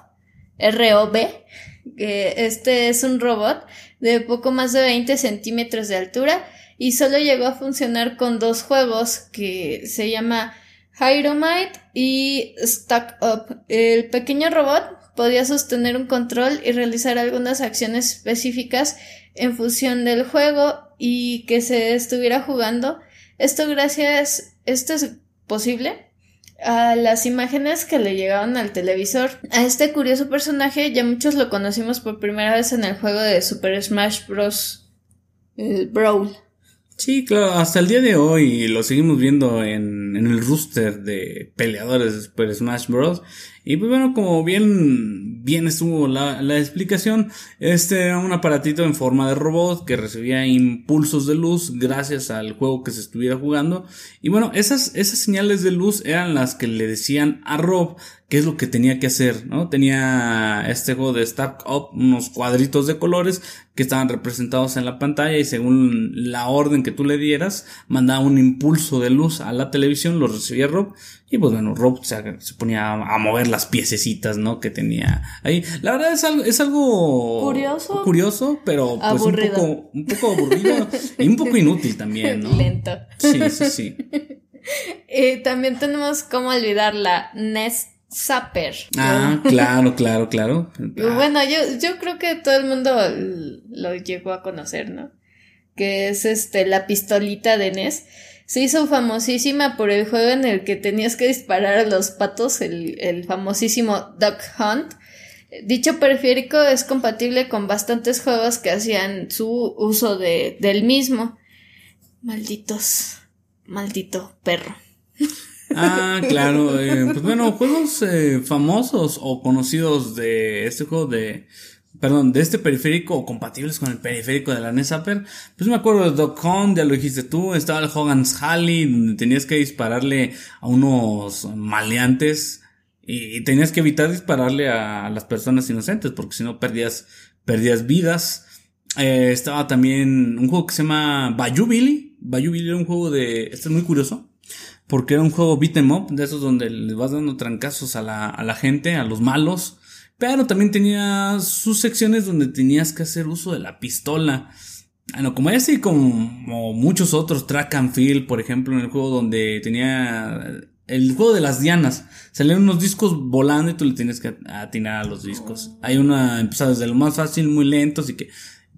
R-O-B, que este es un robot de poco más de 20 centímetros de altura y solo llegó a funcionar con dos juegos que se llama Hyromite y Stack Up. El pequeño robot podía sostener un control y realizar algunas acciones específicas en función del juego y que se estuviera jugando. Esto gracias, esto es posible a las imágenes que le llegaban al televisor. A este curioso personaje ya muchos lo conocimos por primera vez en el juego de Super Smash Bros. El Brawl. Sí, claro, hasta el día de hoy lo seguimos viendo en, en el rooster de peleadores de Super Smash Bros. Y pues bueno, como bien, bien estuvo la, la explicación, este era un aparatito en forma de robot que recibía impulsos de luz gracias al juego que se estuviera jugando. Y bueno, esas, esas señales de luz eran las que le decían a Rob qué es lo que tenía que hacer, ¿no? Tenía este juego de Stack Up, unos cuadritos de colores que estaban representados en la pantalla y según la orden que tú le dieras, mandaba un impulso de luz a la televisión, lo recibía Rob y pues bueno, Rob se, se ponía a, a mover las piececitas, ¿no? Que tenía ahí. La verdad es algo, es algo Curioso. curioso, pero pues un poco, un poco aburrido y un poco inútil también, ¿no? Lento. Sí, sí, sí. Y también tenemos cómo olvidar la NES Zapper. Ah, claro, claro, claro. Y Bueno, yo, yo creo que todo el mundo lo llegó a conocer, ¿no? Que es este la pistolita de NES. Se hizo famosísima por el juego en el que tenías que disparar a los patos, el, famosísimo Duck Hunt. Dicho periférico es compatible con bastantes juegos que hacían su uso de, del mismo. Malditos. Maldito perro. Ah, claro. eh, pues bueno, juegos eh, famosos o conocidos de este juego de, perdón, de este periférico o compatibles con el periférico de la NES Zapper, pues me acuerdo de Doc Hunt, ya lo dijiste tú, estaba el Hogan's Halley, donde tenías que dispararle a unos maleantes y, tenías que evitar dispararle a, las personas inocentes, porque si no perdías, perdías vidas. Eh, estaba también un juego que se llama. Bayou Billy era un juego de, este es muy curioso, porque era un juego beat em up, de esos donde le vas dando trancazos a la, a la gente, a los malos, pero también tenía sus secciones donde tenías que hacer uso de la pistola. Bueno, como ese y como muchos otros, Track and Field, por ejemplo, en el juego donde tenía el juego de las dianas. Salían unos discos volando y tú le tienes que atinar a los discos. Hay una, empezaba desde lo más fácil, muy lento, así que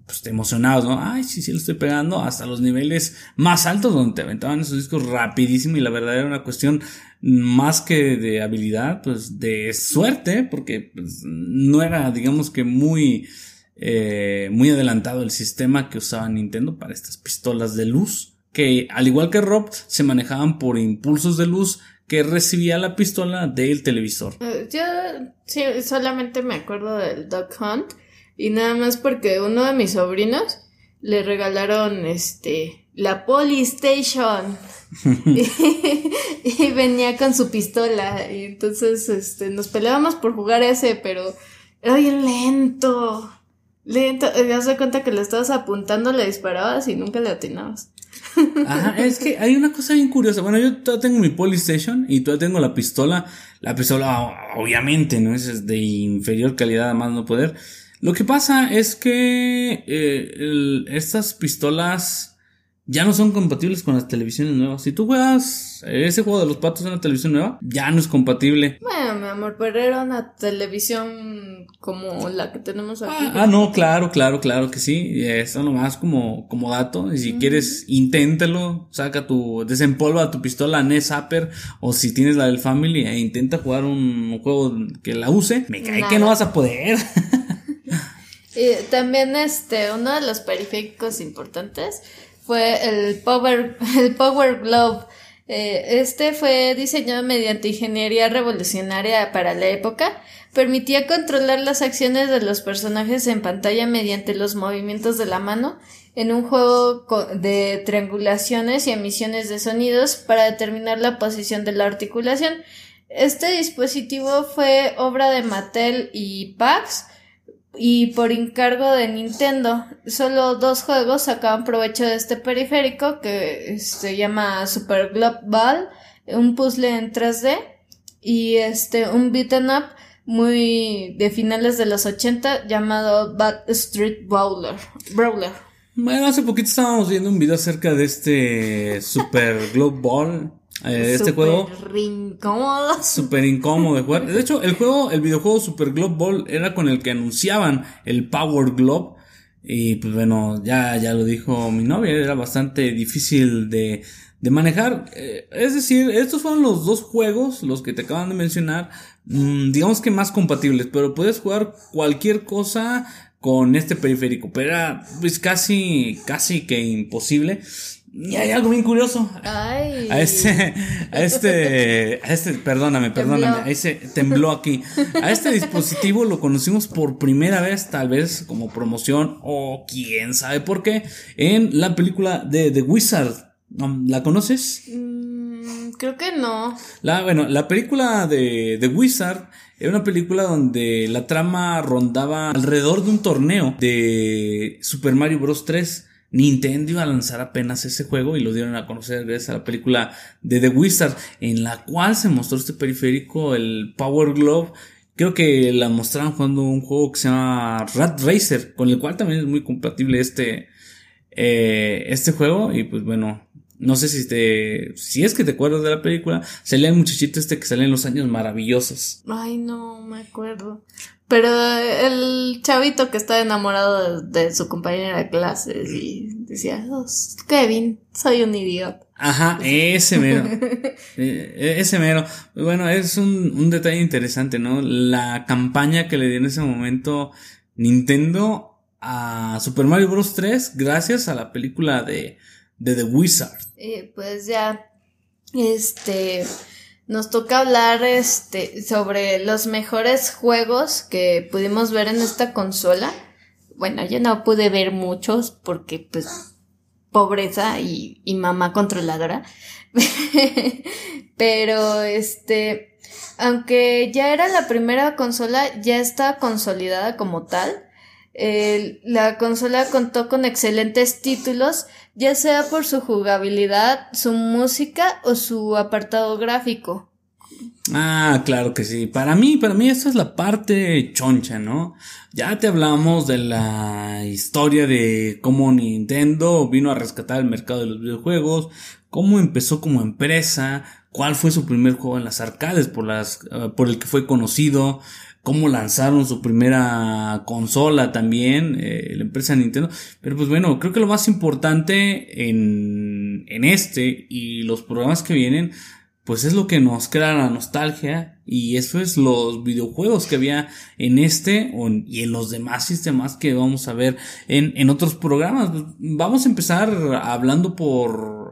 pues te emocionabas, ¿no? Ay, sí, sí, lo estoy pegando hasta los niveles más altos donde te aventaban esos discos rapidísimo y la verdad era una cuestión más que de habilidad, pues de suerte, porque pues, no era, digamos que muy, eh, muy adelantado el sistema que usaba Nintendo para estas pistolas de luz, que al igual que Rob, se manejaban por impulsos de luz que recibía la pistola del televisor. Eh, yo sí, solamente me acuerdo del Duck Hunt y nada más porque uno de mis sobrinos le regalaron este la Polystation y, venía con su pistola y entonces este nos peleábamos por jugar ese pero era bien lento lento ya se cuenta que le estabas apuntando le disparabas y nunca le atinabas Ajá, es que hay una cosa bien curiosa. Bueno, yo todavía tengo mi Polystation y todavía tengo la pistola. La pistola, obviamente, no es de inferior calidad, más no poder. Lo que pasa es que eh, estas pistolas ya no son compatibles con las televisiones nuevas. Si tú juegas ese juego de los patos en una televisión nueva, ya no es compatible. Bueno, mi amor, pero era una televisión como la que tenemos aquí. Ah, no, claro, claro, claro que sí. Eso nomás como, como dato. Y si quieres, inténtalo. Saca tu, desempolva tu pistola NES Zapper. O si tienes la del Family e intenta jugar un juego que la use. Me cae que no vas a poder. y también este, uno de los periféricos importantes fue el Power, el Power Glove. Eh, este fue diseñado mediante ingeniería revolucionaria para la época. Permitía controlar las acciones de los personajes en pantalla mediante los movimientos de la mano en un juego de triangulaciones y emisiones de sonidos para determinar la posición de la articulación. Este dispositivo fue obra de Mattel y PAX y por encargo de Nintendo. Solo dos juegos sacaban provecho de este periférico que se llama Super Global, un puzzle en 3D y este un beaten up muy de finales de los 80 llamado Bad Street Brawler. Brawler. Bueno, hace poquito estábamos viendo un video acerca de este Super Global eh, este juego. incómodo. Súper incómodo de jugar. De hecho, el juego, el videojuego Super Globe Ball era con el que anunciaban el Power Globe. Y pues bueno, ya, ya lo dijo mi novia, era bastante difícil de, de manejar. Eh, es decir, estos fueron los dos juegos, los que te acaban de mencionar, mm, digamos que más compatibles, pero puedes jugar cualquier cosa con este periférico, pero era pues casi, casi que imposible. Y hay algo bien curioso. Ay. A este, a este, a este, perdóname, perdóname, a ese tembló aquí. A este dispositivo lo conocimos por primera vez, tal vez como promoción o quién sabe por qué, en la película de The Wizard. ¿La conoces? Mm, creo que no. La, bueno, la película de The Wizard era una película donde la trama rondaba alrededor de un torneo de Super Mario Bros. 3 Nintendo iba a lanzar apenas ese juego y lo dieron a conocer gracias a la película de The Wizard, en la cual se mostró este periférico, el Power Glove. Creo que la mostraron jugando un juego que se llama Rat Racer, con el cual también es muy compatible este, eh, este juego. Y pues bueno, no sé si te, si es que te acuerdas de la película, salía el muchachito este que salía en los años maravillosos. Ay, no me acuerdo. Pero el chavito que estaba enamorado de, su compañera de clases y decía, oh, Kevin, soy un idiota. Ajá, ese mero. Eh, ese mero. Bueno, es un, un detalle interesante, ¿no? La campaña que le dio en ese momento Nintendo a Super Mario Bros. 3 gracias a la película de, de The Wizard. pues ya, este, nos toca hablar este sobre los mejores juegos que pudimos ver en esta consola. Bueno, yo no pude ver muchos porque pues pobreza y, y mamá controladora. Pero este, aunque ya era la primera consola, ya está consolidada como tal. La consola contó con excelentes títulos, ya sea por su jugabilidad, su música o su apartado gráfico. Ah, claro que sí. Para mí, para mí esta es la parte choncha, ¿no? Ya te hablamos de la historia de cómo Nintendo vino a rescatar el mercado de los videojuegos, cómo empezó como empresa, cuál fue su primer juego en las arcades por las eh, por el que fue conocido, cómo lanzaron su primera consola también, eh, la empresa Nintendo. Pero pues bueno, creo que lo más importante en, en este y los programas que vienen pues es lo que nos crea la nostalgia y eso es los videojuegos que había en este y en los demás sistemas que vamos a ver en, en otros programas. Vamos a empezar hablando por,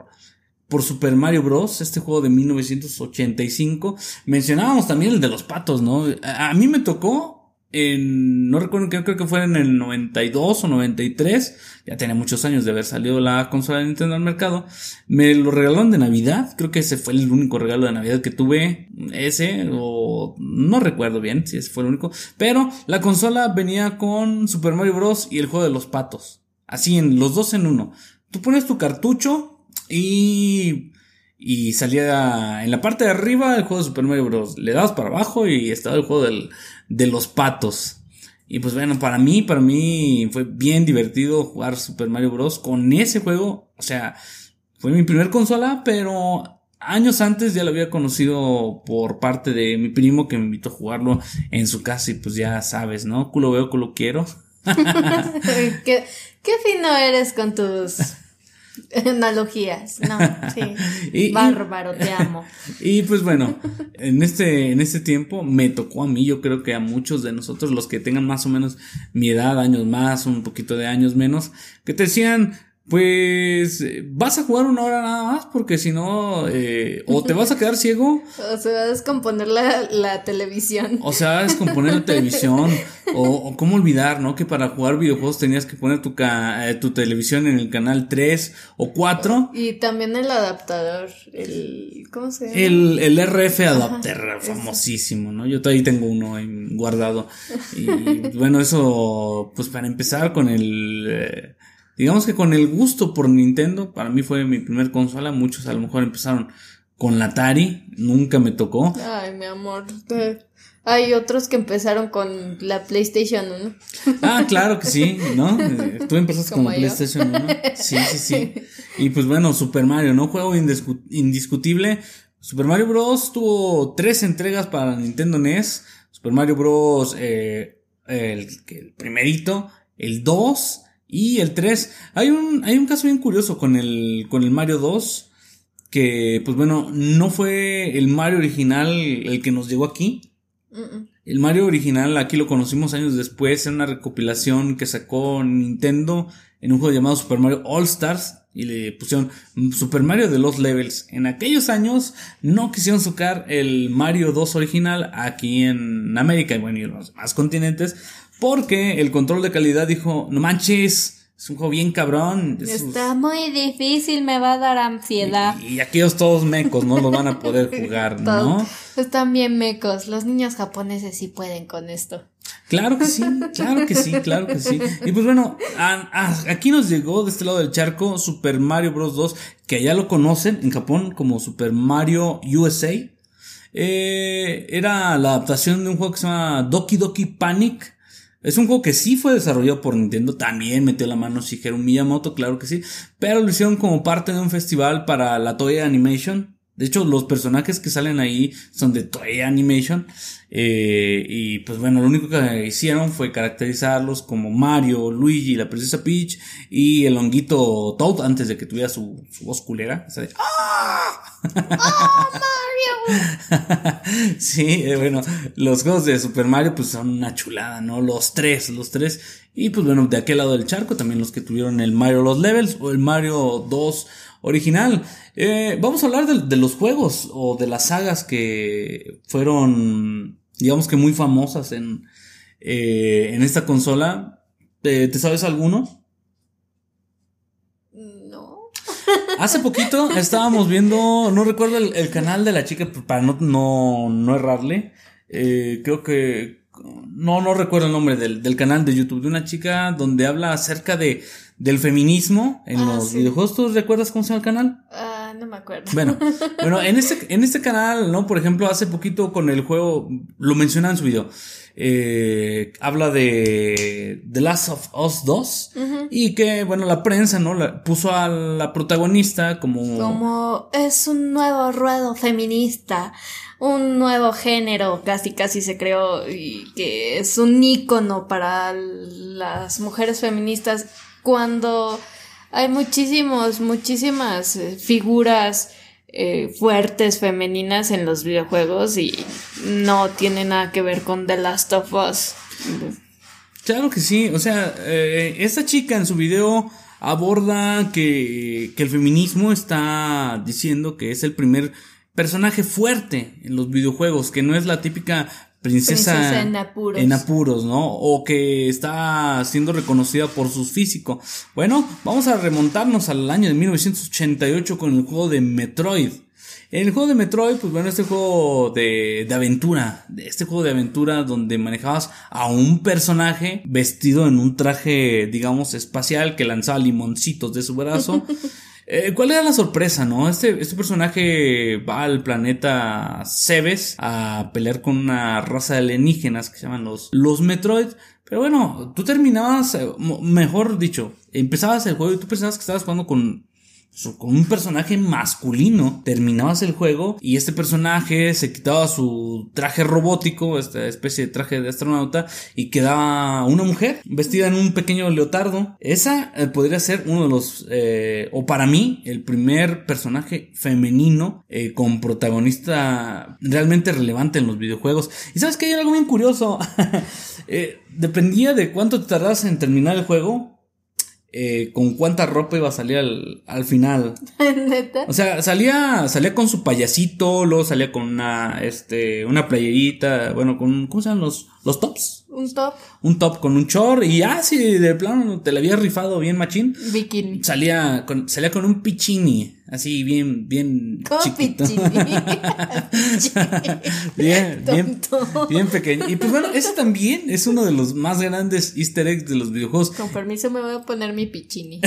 por Super Mario Bros., este juego de 1985. Mencionábamos también el de los patos, ¿no? A, mí me tocó en, no recuerdo, creo, creo que fue en el 92 o 93, ya tenía muchos años de haber salido la consola de Nintendo al mercado, me lo regalaron de Navidad, creo que ese fue el único regalo de Navidad que tuve, ese, o no recuerdo bien si ese fue el único, pero la consola venía con Super Mario Bros. y el juego de los patos, así en los dos en uno. Tú pones tu cartucho y y salía en la parte de arriba el juego de Super Mario Bros. Le dabas para abajo y estaba el juego del, de los patos. Y pues bueno, para mí, para mí fue bien divertido jugar Super Mario Bros. con ese juego. O sea, fue mi primer consola, pero años antes ya lo había conocido por parte de mi primo que me invitó a jugarlo en su casa y pues ya sabes, ¿no? Culo veo, culo quiero. ¿Qué, qué fino eres con tus Analogías, no, sí. Bárbaro, te amo. Y pues bueno, en este, en este tiempo me tocó a mí, yo creo que a muchos de nosotros, los que tengan más o menos mi edad, años más, un poquito de años menos, que te decían, pues vas a jugar una hora nada más porque si no, eh, o te vas a quedar ciego. O se va a descomponer la, la televisión. O se va a descomponer la televisión. o, cómo olvidar, ¿no? Que para jugar videojuegos tenías que poner tu, eh, tu televisión en el canal 3 o 4. Y también el adaptador, el... ¿Cómo se llama? El, el RF adapter, famosísimo, ¿no? Yo todavía tengo uno guardado. Y bueno, eso, pues para empezar con el... Eh, Digamos que con el gusto por Nintendo, para mí fue mi primer consola, muchos a lo mejor empezaron con la Atari, nunca me tocó. Ay, mi amor. Hay otros que empezaron con la PlayStation 1. Ah, claro que sí, ¿no? Eh, tú empezaste con la PlayStation 1. Sí, sí, sí. Y pues bueno, Super Mario, ¿no? Juego indiscutible. Super Mario Bros. tuvo tres entregas para Nintendo NES. Super Mario Bros. Eh, el, el primerito, el 2 y el 3, hay un, hay un caso bien curioso con el, con el Mario 2, que pues bueno, no fue el Mario original el que nos llegó aquí. El Mario original aquí lo conocimos años después en una recopilación que sacó Nintendo en un juego llamado Super Mario All Stars y le pusieron Super Mario de los levels. En aquellos años no quisieron sacar el Mario 2 original aquí en América y bueno, y en los demás continentes porque el control de calidad dijo, no manches, es un juego bien cabrón. Está muy difícil, me va a dar ansiedad. Y, aquellos todos mecos no lo van a poder jugar, ¿no? Están bien mecos. Los niños japoneses sí pueden con esto. Claro que sí, claro que sí, claro que sí. Y pues bueno, aquí nos llegó de este lado del charco Super Mario Bros. 2, que ya lo conocen en Japón como Super Mario USA. Eh, era la adaptación de un juego que se llama Doki Doki Panic es un juego que sí fue desarrollado por Nintendo, también metió la mano Shigeru Miyamoto, claro que sí, pero lo hicieron como parte de un festival para la Toei Animation. De hecho, los personajes que salen ahí son de Toei Animation. Eh, y pues bueno, lo único que hicieron fue caracterizarlos como Mario, Luigi, la princesa Peach y el honguito Toad antes de que tuviera su, voz culera. ¡Ah! ¡Oh, Mario! sí, eh, bueno, los juegos de Super Mario pues son una chulada, ¿no? Los tres, los tres. Y pues bueno, de aquel lado del charco también los que tuvieron el Mario Los Levels o el Mario 2 original. Eh, vamos a hablar de, los juegos o de las sagas que fueron, digamos que muy famosas en, eh, en esta consola. ¿Te, sabes alguno? No. Hace poquito estábamos viendo, no recuerdo el, canal de la chica, para no, no, no errarle. Eh, creo que no, no recuerdo el nombre del, del, canal de YouTube de una chica donde habla acerca de del feminismo en ah, los videojuegos. ¿Tú recuerdas cómo se llama el canal? Ah, no me acuerdo. Bueno, bueno, en este, en este canal, ¿no? Por ejemplo, hace poquito con el juego, lo menciona en su video. Eh, habla de The Last of Us 2 y que, bueno, la prensa, ¿no? La, puso a la protagonista como... Como es un nuevo ruedo feminista un nuevo género, casi casi se creó, y que es un ícono para las mujeres feministas cuando hay muchísimos, muchísimas eh, figuras eh, fuertes femeninas en los videojuegos y no tiene nada que ver con The Last of Us. Claro que sí, o sea, eh, esta chica en su video aborda que, que el feminismo está diciendo que es el primer personaje fuerte en los videojuegos, que no es la típica princesa, en, apuros. en apuros, ¿no? O que está siendo reconocida por su físico. Bueno, vamos a remontarnos al año de 1988 con el juego de Metroid. En el juego de Metroid, pues bueno, este juego de, de aventura, este juego de aventura donde manejabas a un personaje vestido en un traje, digamos, espacial que lanzaba limoncitos de su brazo. Eh, ¿Cuál era la sorpresa, no? Este, este personaje va al planeta Cebes a pelear con una raza de alienígenas que se llaman los, los Metroid. Pero bueno, tú terminabas, eh, mejor dicho, empezabas el juego y tú pensabas que estabas jugando con con un personaje masculino. Terminabas el juego y este personaje se quitaba su traje robótico, esta especie de traje de astronauta, y quedaba una mujer vestida en un pequeño leotardo. Esa eh, podría ser uno de los, eh, o para mí, el primer personaje femenino eh, con protagonista realmente relevante en los videojuegos. Y sabes que hay algo bien curioso. dependía de cuánto te tardabas en terminar el juego eh, con cuánta ropa iba a salir al, al final. ¿Neta? O sea, salía, salía con su payasito, luego salía con una, este, una playerita, bueno, con, ¿cómo se llaman los, los tops? Un top. Un top con un chor y ya, si de plano te la había rifado bien machín. Bikini. Salía con, salía con un pichini. Así bien, bien chiquito. bien, bien, bien pequeño. Y pues bueno, ese también es uno de los más grandes easter eggs de los videojuegos. Con permiso me voy a poner mi pichini.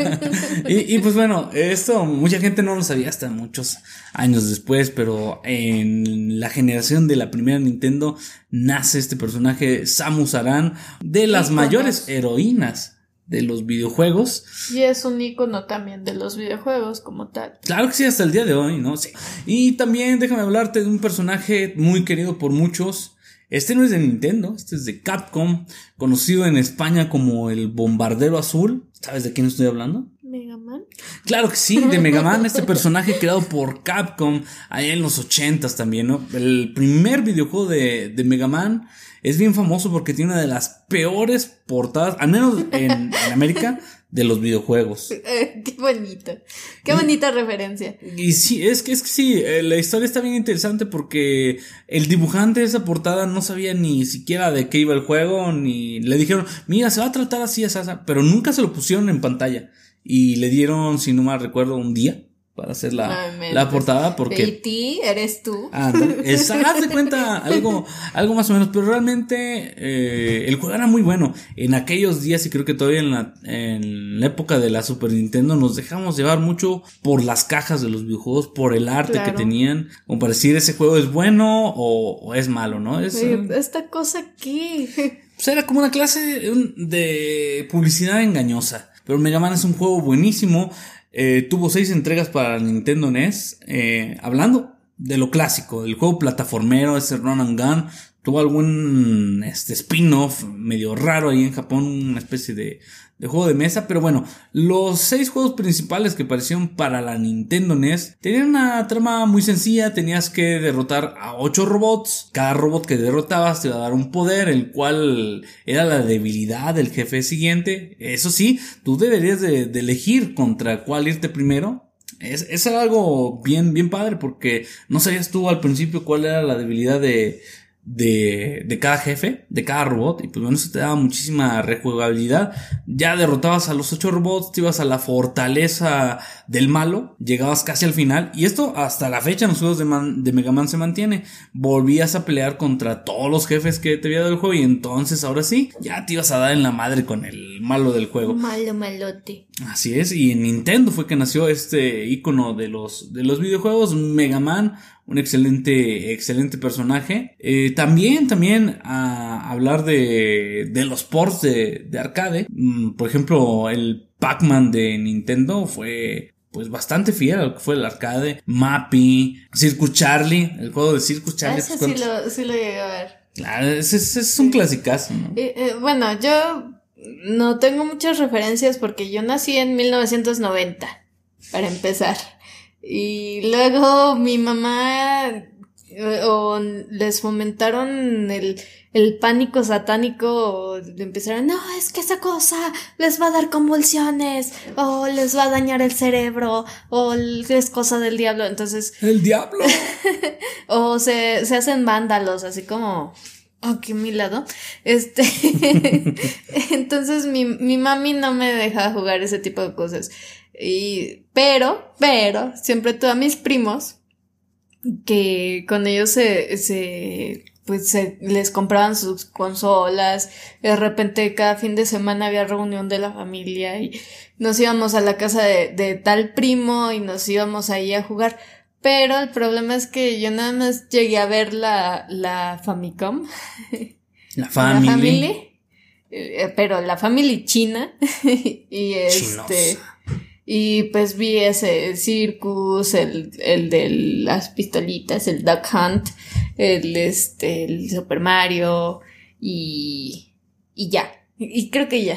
y, y, pues bueno, esto mucha gente no lo sabía hasta muchos años después, pero en la generación de la primera Nintendo nace este personaje Samus Aran de las mayores heroínas de los videojuegos. Y es un icono también de los videojuegos como tal. Claro que sí, hasta el día de hoy, ¿no? Sí. Y también déjame hablarte de un personaje muy querido por muchos. Este no es de Nintendo, este es de Capcom, conocido en España como el Bombardero Azul. ¿Sabes de quién estoy hablando? Megaman. Claro que sí, de Megaman, este personaje creado por Capcom allá en los ochentas también, ¿no? El primer videojuego de, de Megaman es bien famoso porque tiene una de las peores portadas, al menos en, América, de los videojuegos. Eh, qué bonito. Qué bonita referencia. Y sí, es que, es que sí, eh, la historia está bien interesante porque el dibujante de esa portada no sabía ni siquiera de qué iba el juego, ni le dijeron, mira, se va a tratar así, así, pero nunca se lo pusieron en pantalla. Y le dieron, si no mal recuerdo, un día para hacer la, la portada porque... ti eres tú. Ah, haz de cuenta algo, algo más o menos, pero realmente eh, el juego era muy bueno. En aquellos días y creo que todavía en la, en la época de la Super Nintendo nos dejamos llevar mucho por las cajas de los videojuegos, por el arte que tenían, como para decir ese juego es bueno o, es malo, ¿no? Es, Esta cosa aquí. Pues era como una clase de publicidad engañosa. Pero Mega Man es un juego buenísimo. Eh, tuvo seis entregas para Nintendo NES. Eh, hablando de lo clásico, el juego plataformero, ese run and gun, tuvo algún este spin-off medio raro ahí en Japón, una especie de, de juego de mesa, pero bueno, los seis juegos principales que aparecieron para la Nintendo NES tenían una trama muy sencilla, tenías que derrotar a ocho robots, cada robot que derrotabas te iba a dar un poder, el cual era la debilidad del jefe siguiente, eso sí, tú deberías de, elegir contra cuál irte primero, es, es, algo bien, bien padre porque no sabías tú al principio cuál era la debilidad de, de, de cada jefe, de cada robot, y pues bueno, eso te daba muchísima rejugabilidad. Ya derrotabas a los ocho robots, te ibas a la fortaleza del malo, llegabas casi al final, y esto hasta la fecha en los juegos de, de Mega Man se mantiene. Volvías a pelear contra todos los jefes que te había dado el juego, y entonces ahora sí, ya te ibas a dar en la madre con el malo del juego. Malo malote. Así es, y en Nintendo fue que nació este icono de los, de los videojuegos, Mega Man, un excelente, excelente personaje. Eh, también, también a hablar de, de los ports de, de arcade. Mm, por ejemplo, el Pac-Man de Nintendo fue pues bastante fiel a lo que fue el arcade. Mappy, Circus Charlie, el juego de Circus Charlie. Ese sí lo, sí lo llegué a ver. Claro, ese, es un clasicazo, ¿no? Eh, eh, bueno, yo no tengo muchas referencias porque yo nací en 1990, para empezar. Y luego mi mamá eh, o les fomentaron el, el pánico satánico, empezaron, no, es que esa cosa les va a dar convulsiones, o les va a dañar el cerebro, o es cosa del diablo, entonces... El diablo. o se, se hacen vándalos, así como... Aquí a mi lado. Este. entonces mi, mi mami no me deja jugar ese tipo de cosas. Y, pero, pero, siempre tuve a mis primos que con ellos se, se, pues se les compraban sus consolas. De repente cada fin de semana había reunión de la familia y nos íbamos a la casa de, de tal primo y nos íbamos ahí a jugar. Pero el problema es que yo nada más llegué a ver la, la Famicom. La Family. Eh, pero la Family china. y este. Y pues vi ese Circus, el, el de las pistolitas, el Duck Hunt, el este, el Super Mario y, y ya. Y creo que ya.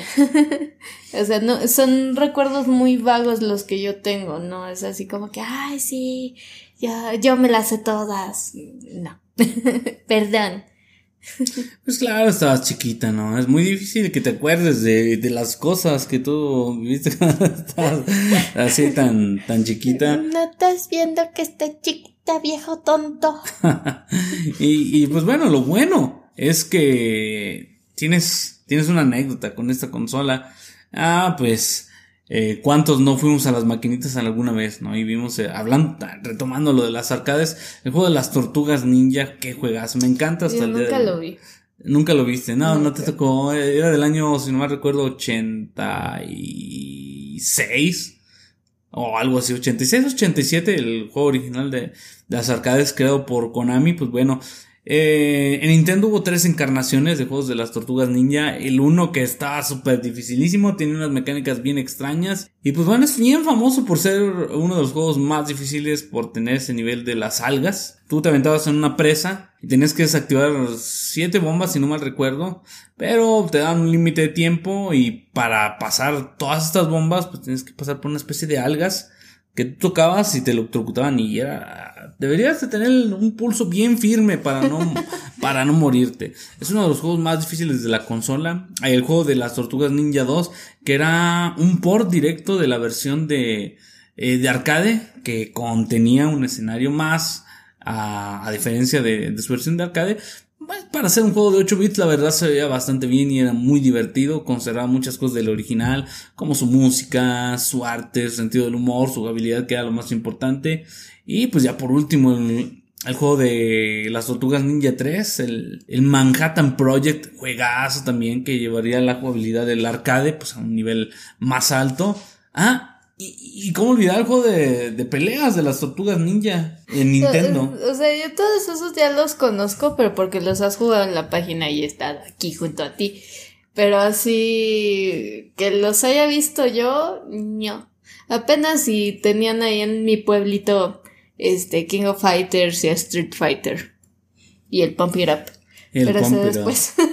o sea, no, son recuerdos muy vagos los que yo tengo, ¿no? Es así como que, ay, sí, ya, yo me las sé todas. No. Perdón. Pues claro, estabas chiquita, ¿no? Es muy difícil que te acuerdes de, de las cosas que tú viste cuando estabas así tan, tan chiquita. No estás viendo que está chiquita, viejo tonto. y, y pues bueno, lo bueno es que tienes, tienes una anécdota con esta consola. Ah, pues eh, ¿Cuántos no fuimos a las maquinitas alguna vez, no? Y vimos, eh, hablando, retomando lo de las arcades, el juego de las tortugas ninja, qué juegas, me encanta hasta el Nunca lo vi. Nunca lo viste, no, no te tocó, era del año, si no me recuerdo, 86 o algo así, 86, 87, el juego original de, de las arcades creado por Konami, pues bueno, eh, en Nintendo hubo tres encarnaciones de juegos de las tortugas ninja. El uno que está súper dificilísimo, tiene unas mecánicas bien extrañas. Y pues bueno, es bien famoso por ser uno de los juegos más difíciles por tener ese nivel de las algas. Tú te aventabas en una presa y tenías que desactivar siete bombas si no mal recuerdo. Pero te dan un límite de tiempo y para pasar todas estas bombas pues tienes que pasar por una especie de algas que tú tocabas y te electrocutaban y era deberías de tener un pulso bien firme para no para no morirte. Es uno de los juegos más difíciles de la consola. Hay el juego de las Tortugas Ninja 2 que era un port directo de la versión de eh, de arcade que contenía un escenario más a, a diferencia de, de, su versión de arcade, para hacer un juego de 8 bits, la verdad se veía bastante bien y era muy divertido. Conservaba muchas cosas del original, como su música, su arte, su sentido del humor, su habilidad, que era lo más importante. Y pues ya por último, el, juego de las Tortugas Ninja 3, el, el, Manhattan Project, juegazo también, que llevaría la jugabilidad del arcade pues a un nivel más alto. Ah, y, cómo olvidar el juego de, de, peleas de las tortugas ninja en Nintendo. O, sea, yo todos esos ya los conozco, pero porque los has jugado en la página y he estado aquí junto a ti. Pero así que los haya visto yo, no. Apenas si tenían ahí en mi pueblito este, King of Fighters y Street Fighter. Y el Pump It Up. El Pero eso Pump It Up. después.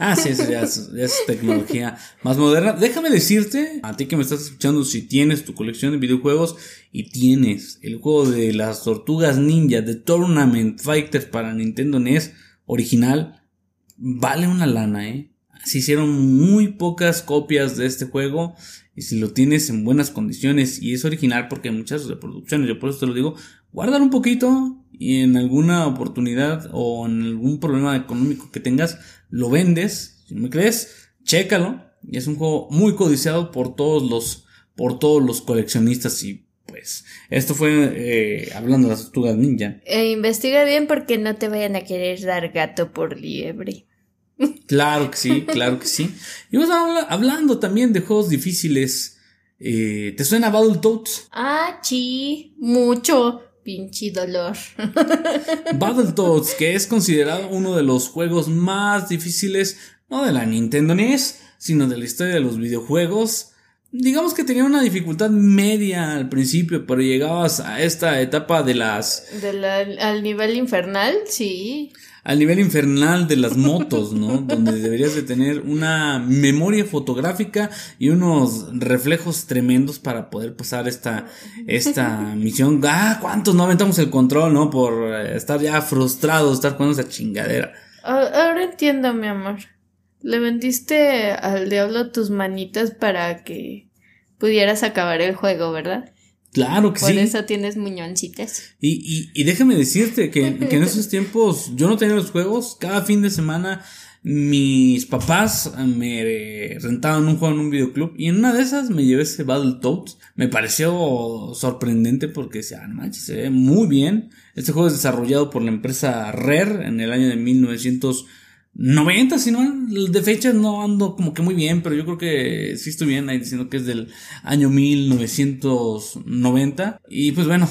Ah, sí, eso ya es, ya es tecnología más moderna. Déjame decirte, a ti que me estás escuchando, si tienes tu colección de videojuegos y tienes el juego de las tortugas ninja de Tournament Fighters para Nintendo NES original, vale una lana, eh. Se hicieron muy pocas copias de este juego y si lo tienes en buenas condiciones y es original porque hay muchas reproducciones, yo por eso te lo digo, guárdalo un poquito y en alguna oportunidad o en algún problema económico que tengas, lo vendes, si no me crees, chécalo. Y es un juego muy codiciado por todos los, por todos los coleccionistas y pues esto fue eh, hablando de las tortugas ninja. E investiga bien porque no te vayan a querer dar gato por liebre. Claro que sí, claro que sí. Y vamos a hablar, hablando también de juegos difíciles. Eh, ¿Te suena Battletoads? Ah, sí, mucho. Pinche dolor. Battletoads, que es considerado uno de los juegos más difíciles, no de la Nintendo NES, sino de la historia de los videojuegos. Digamos que tenía una dificultad media al principio, pero llegabas a esta etapa de las. De la- al nivel infernal, sí. Al nivel infernal de las motos, ¿no? Donde deberías de tener una memoria fotográfica y unos reflejos tremendos para poder pasar esta, esta misión. Ah, ¿cuántos no aventamos el control, no? Por eh, estar ya frustrados, estar con esa chingadera. Ahora entiendo, mi amor. Le vendiste al diablo tus manitas para que pudieras acabar el juego, ¿verdad? Claro que Por sí. eso tienes muñoncitas. Y, y, y déjame decirte que, que en esos tiempos yo no tenía los juegos. Cada fin de semana mis papás me rentaban un juego en un videoclub. Y en una de esas me llevé ese Battletoads. Me pareció sorprendente porque decía, ah, manches, se ve muy bien. Este juego es desarrollado por la empresa Rare en el año de 1990. Si no, de fechas no ando como que muy bien, pero yo creo que sí estoy bien ahí diciendo que es del año 1990. Y pues bueno,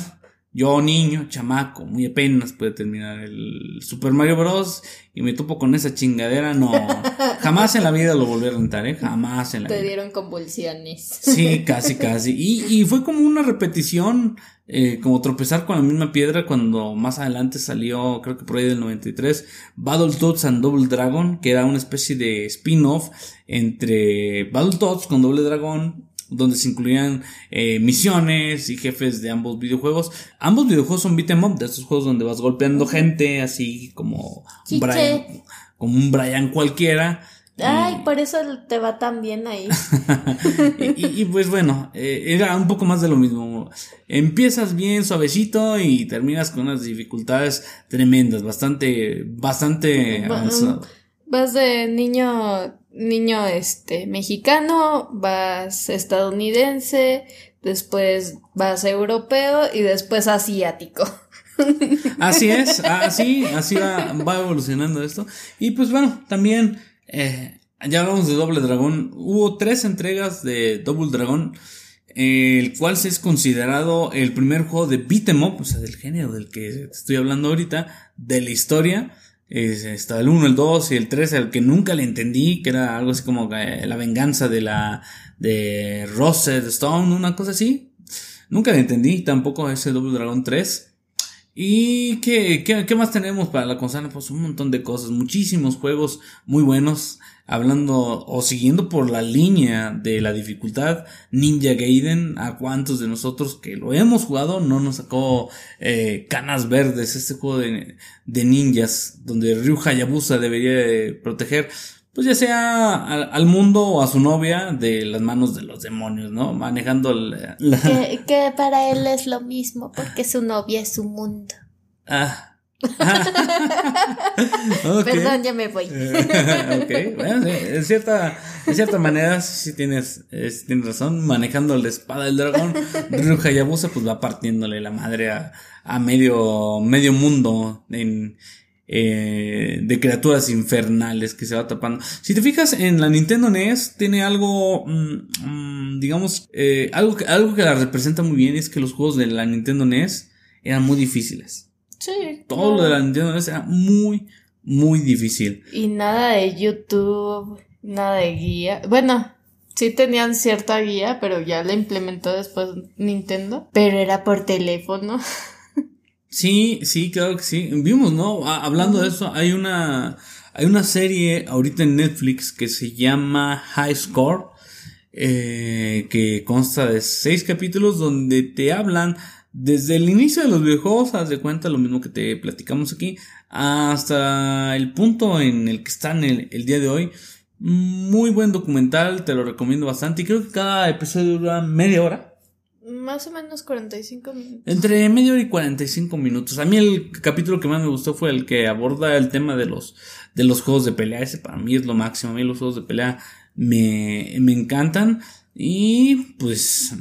yo niño, chamaco, muy apenas puede terminar el Super Mario Bros. Y me topo con esa chingadera, no. Jamás en la vida lo volví a rentar, ¿eh? Jamás en la Te vida. dieron convulsiones. Sí, casi, casi. Y, y fue como una repetición, eh, como tropezar con la misma piedra cuando más adelante salió, creo que por ahí del 93, Battletoads and Double Dragon, que era una especie de spin-off entre Battletoads con Double Dragon, donde se incluían eh, misiones y jefes de ambos videojuegos. Ambos videojuegos son beat 'em up, de esos juegos donde vas golpeando gente, así como Chiche. Brian, como un Brian cualquiera. Ay, por eso te va tan bien ahí. y, y- y, pues bueno, eh, era un poco más de lo mismo. Empiezas bien suavecito y terminas con unas dificultades tremendas, bastante, bastante Va- avanzado. Vas de niño, niño este, mexicano, vas estadounidense, después vas europeo y después asiático. Así es, así, así va, va evolucionando esto. Y pues bueno, también, eh, ya hablamos de Doble Dragón. Hubo tres entregas de Double Dragon, eh, el cual se es considerado el primer juego de beat'em up, o sea, del género del que estoy hablando ahorita, de la historia. Es, está el 1, el 2 y el 3, el que nunca le entendí, que era algo así como eh, la venganza de la de Rosette Stone, una cosa así. Nunca le entendí tampoco ese Double Dragon 3. ¿Y qué, qué, qué más tenemos para la consola? Pues un montón de cosas, muchísimos juegos muy buenos, hablando o siguiendo por la línea de la dificultad Ninja Gaiden, a cuántos de nosotros que lo hemos jugado no nos sacó eh, canas verdes, este juego de, de ninjas, donde Ryu Hayabusa debería de proteger, pues ya sea al, al mundo o a su novia de las manos de los demonios, ¿no? Manejando la- la, que, que para él es lo mismo, porque su novia es su mundo. Ah. Ok. Perdón, ya me voy. ok, bueno, sí, en cierta, en cierta manera sí tienes, eh, sí tienes razón, manejando la espada del dragón, Ryu Hayabusa pues va partiéndole la madre a, a medio, medio mundo en, eh, de criaturas infernales que se va tapando. Si te fijas en la Nintendo NES tiene algo, mm, mm, digamos, eh, algo, que, algo que la representa muy bien es que los juegos de la Nintendo NES eran muy difíciles. Sí. Todo lo de la Nintendo NES era muy, muy difícil. Y nada de YouTube, nada de guía. Bueno, sí tenían cierta guía, pero ya la implementó después Nintendo. Pero era por teléfono. Sí, sí, claro que sí. Vimos, ¿no? Hablando de eso, hay una, hay una serie ahorita en Netflix que se llama High Score, eh, que consta de seis capítulos donde te hablan desde el inicio de los videojuegos, haz de cuenta lo mismo que te platicamos aquí, hasta el punto en el que están el, el día de hoy. Muy buen documental, te lo recomiendo bastante y creo que cada episodio dura media hora. Más o menos 45 minutos. Entre media hora y 45 minutos. A mí el capítulo que más me gustó fue el que aborda el tema de los, de los juegos de pelea. Ese para mí es lo máximo. A mí los juegos de pelea me, me encantan. Y pues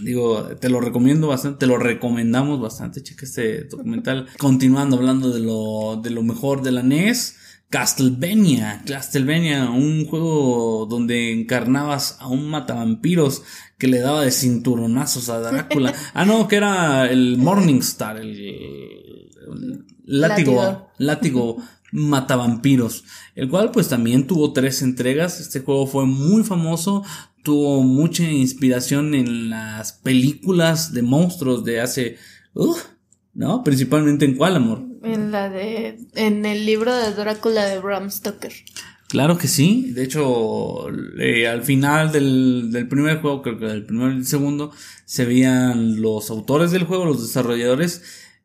digo, te lo recomiendo bastante, te lo recomendamos bastante. Checa este documental. Continuando hablando de lo, de lo mejor de la NES. Castlevania, Castlevania, un juego donde encarnabas a un matavampiros que le daba de cinturonazos a Drácula. ah, no, que era el Morningstar, el, el látigo, látigo matavampiros, el cual pues también tuvo tres entregas. Este juego fue muy famoso, tuvo mucha inspiración en las películas de monstruos de hace, uh, ¿no? Principalmente en cuál, amor. En la de. En el libro de Drácula de Bram Stoker. Claro que sí. De hecho, eh, al final del, del, primer juego, creo que del primero y el segundo, se veían los autores del juego, los desarrolladores,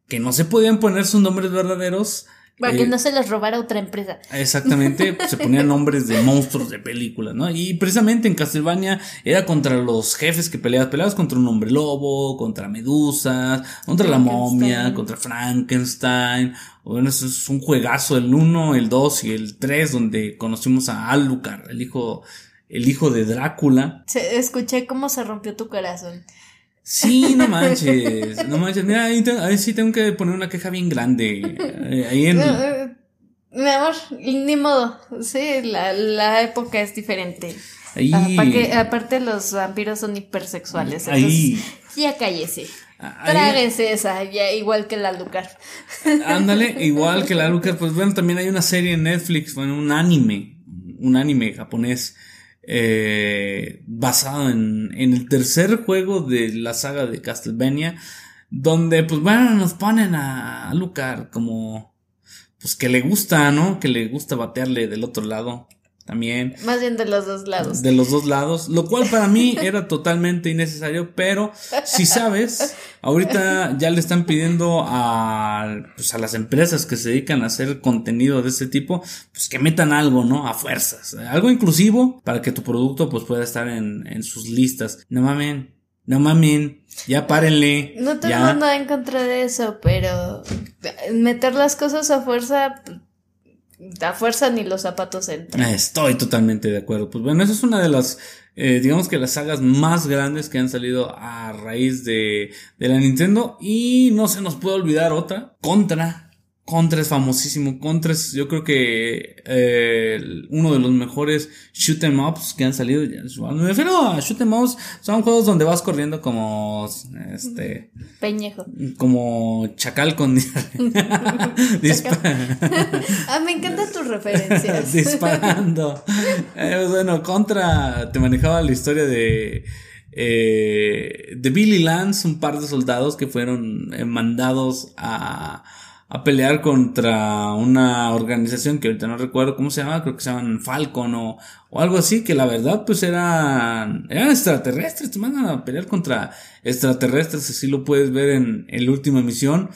que no se podían poner sus nombres verdaderos para que no se los robara otra empresa. Exactamente, se ponían nombres de monstruos de películas, ¿no? Y precisamente en Castlevania era contra los jefes que peleabas, peleabas contra un hombre lobo, contra medusas, contra la momia, contra Frankenstein. Bueno, eso es un juegazo, el 1, el 2 y el 3, donde conocimos a Alucard, el hijo, el hijo de Drácula. escuché cómo se rompió tu corazón. Sí, no manches, no manches. Mira, ahí, ahí sí tengo que poner una queja bien grande. Eh, ahí en... Eh, mi amor, ni modo. Sí, la, la época es diferente. Ahí... aparte los vampiros son hipersexuales. Ahí... ya cállese. Tráguense esa, ya, igual que la Lucar. Ándale, igual que la Lucar. Pues bueno, también hay una serie en Netflix, bueno, un anime, un anime japonés eh, basado en, en, el tercer juego de la saga de Castlevania, donde pues bueno, nos ponen a, a Lucar como pues que le gusta, ¿no? Que le gusta batearle del otro lado también. Más bien de los dos lados. De los dos lados, lo cual para mí era totalmente innecesario, pero si sabes, ahorita ya le están pidiendo a, pues a las empresas que se dedican a hacer contenido de este tipo, pues que metan algo, ¿no? A fuerzas, algo inclusivo para que tu producto pues pueda estar en, en sus listas. No mamen, no mamen, ya párenle. No tengo nada en contra de eso, pero meter las cosas a fuerza da fuerza ni los zapatos entran. Estoy totalmente de acuerdo. Pues bueno, esa es una de las, eh, digamos que las sagas más grandes que han salido a raíz de, de la Nintendo. Y no se nos puede olvidar otra, Contra. Contra es famosísimo. Contra es, yo creo que eh, uno de los mejores shoot em ups que han salido. Me refiero a shoot em ups. Son juegos donde vas corriendo como este peñejo, como chacal con ah, me encantan tus referencias. disparando. Eh, pues bueno, Contra te manejaba la historia de eh, de Billy Lance, un par de soldados que fueron eh, mandados a a pelear contra una organización que ahorita no recuerdo cómo se llama, creo que se llaman Falcon o, o algo así, que la verdad pues eran, eran extraterrestres, te mandan a pelear contra extraterrestres, así lo puedes ver en, en la última misión.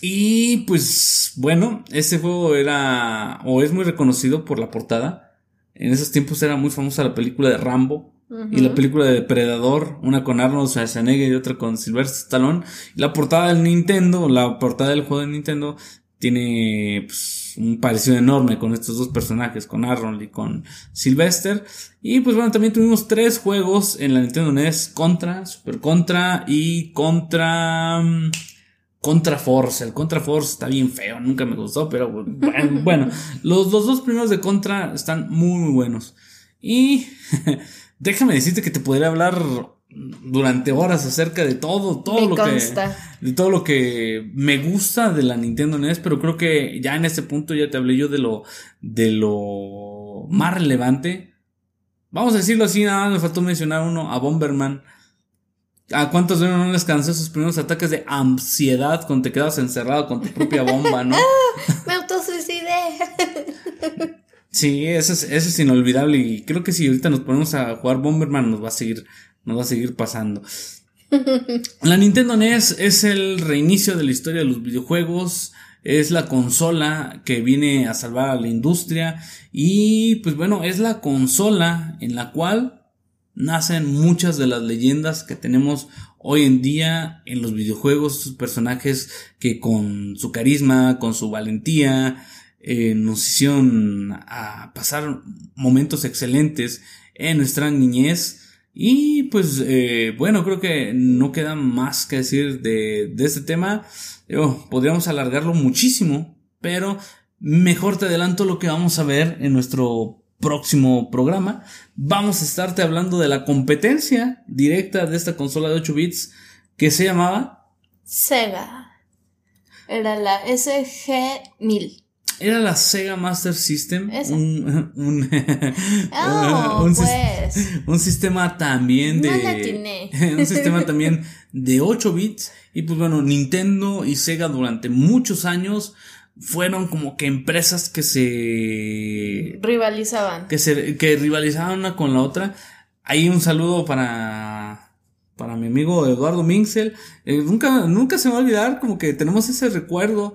Y pues bueno, ese juego era o es muy reconocido por la portada. En esos tiempos era muy famosa la película de Rambo, y la película de Depredador, una con Arnold Schwarzenegger y otra con Sylvester Stallone. la portada del Nintendo, la portada del juego de Nintendo, tiene pues, un parecido enorme con estos dos personajes, con Arnold y con Sylvester. Y pues bueno, también tuvimos tres juegos en la Nintendo NES, Contra, Super Contra y Contra... Mm, Contra Force, el Contra Force está bien feo, nunca me gustó, pero bueno, bueno los, los dos primeros de Contra están muy, muy buenos. Y déjame decirte que te podría hablar durante horas acerca de todo, todo lo que de todo lo que me gusta de la Nintendo NES, pero creo que ya en este punto ya te hablé yo de lo de lo más relevante. Vamos a decirlo así, nada más me faltó mencionar uno, a Bomberman. ¿A cuántos de no les cansé sus primeros ataques de ansiedad cuando te quedas encerrado con tu propia bomba, no? me autosuicidé. sí, eso es, eso es inolvidable y creo que si ahorita nos ponemos a jugar Bomberman nos va a seguir, nos va a seguir pasando. La Nintendo NES es el reinicio de la historia de los videojuegos, es la consola que viene a salvar a la industria y pues bueno, es la consola en la cual nacen muchas de las leyendas que tenemos hoy en día en los videojuegos, sus personajes que con su carisma, con su valentía, eh, nos hicieron a pasar momentos excelentes en nuestra niñez. Y pues eh, bueno, creo que no queda más que decir de, de este tema. podríamos alargarlo muchísimo, pero mejor te adelanto lo que vamos a ver en nuestro próximo programa. Vamos a estarte hablando de la competencia directa de esta consola de 8 bits que se llamaba Sega. Era la SG1000. Era la Sega Master System. Un, un, oh, un, pues. un, sistema también de. un sistema también de 8 bits. Y pues bueno, Nintendo y Sega durante muchos años fueron como que empresas que se rivalizaban. Que se que rivalizaban una con la otra. Ahí un saludo para para mi amigo Eduardo Minxel. Eh, nunca nunca se me va a olvidar como que tenemos ese recuerdo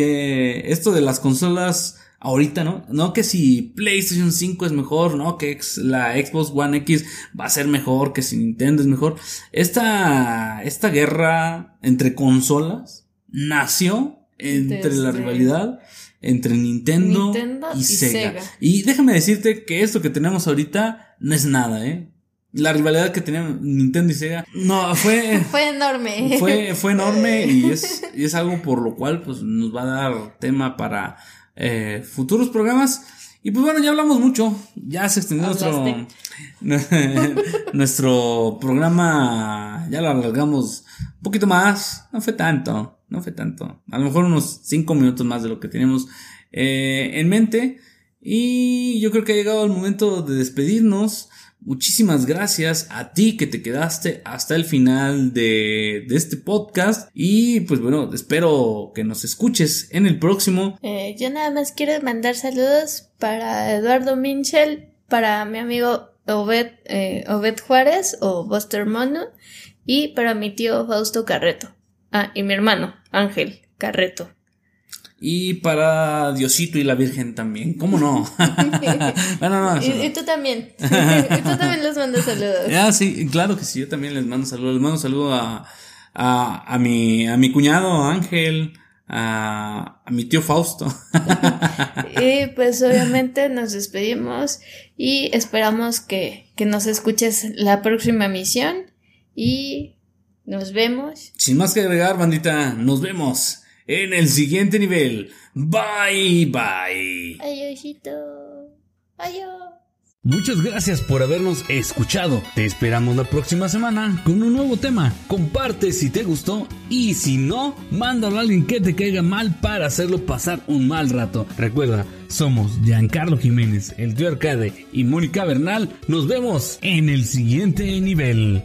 que esto de las consolas ahorita, ¿no? No que si PlayStation 5 es mejor, no que la Xbox One X va a ser mejor, que si Nintendo es mejor. Esta esta guerra entre consolas nació entre la rivalidad entre Nintendo, y, Sega. Y déjame decirte que esto que tenemos ahorita no es nada, ¿eh? La rivalidad que tenían Nintendo y Sega, no, fue... fue enorme. Fue, fue enorme y es, y es algo por lo cual pues nos va a dar tema para eh, futuros programas. Y pues bueno, ya hablamos mucho, ya se extendió nuestro, nuestro programa, ya lo alargamos un poquito más, no fue tanto, no fue tanto, a lo mejor unos 5 minutos más de lo que tenemos eh, en mente. Y yo creo que ha llegado el momento de despedirnos. Muchísimas gracias a ti que te quedaste hasta el final de, este podcast. Y pues bueno, espero que nos escuches en el próximo. Eh, yo nada más quiero mandar saludos para Eduardo Minchel, para mi amigo Obed, eh, Obed Juárez o Buster Mono y para mi tío Fausto Carreto. Ah, y mi hermano Ángel Carreto. Y para Diosito y la Virgen también, ¿cómo no? bueno, no, y, tú también. y tú también les mandas saludos. Ah, sí, claro que sí, yo también les mando saludos. Les mando saludos a, a, a, mi, a mi cuñado Ángel, a, a mi tío Fausto. y pues obviamente nos despedimos y esperamos que, que nos escuches la próxima emisión y nos vemos. Sin más que agregar, bandita, nos vemos en el siguiente nivel. Bye, bye. Adiósito. Adiós. Muchas gracias por habernos escuchado. Te esperamos la próxima semana con un nuevo tema. Comparte si te gustó y si no, mándalo a alguien que te caiga mal para hacerlo pasar un mal rato. Recuerda, somos Giancarlo Jiménez, el tío Arcade y Mónica Bernal. Nos vemos en el siguiente nivel.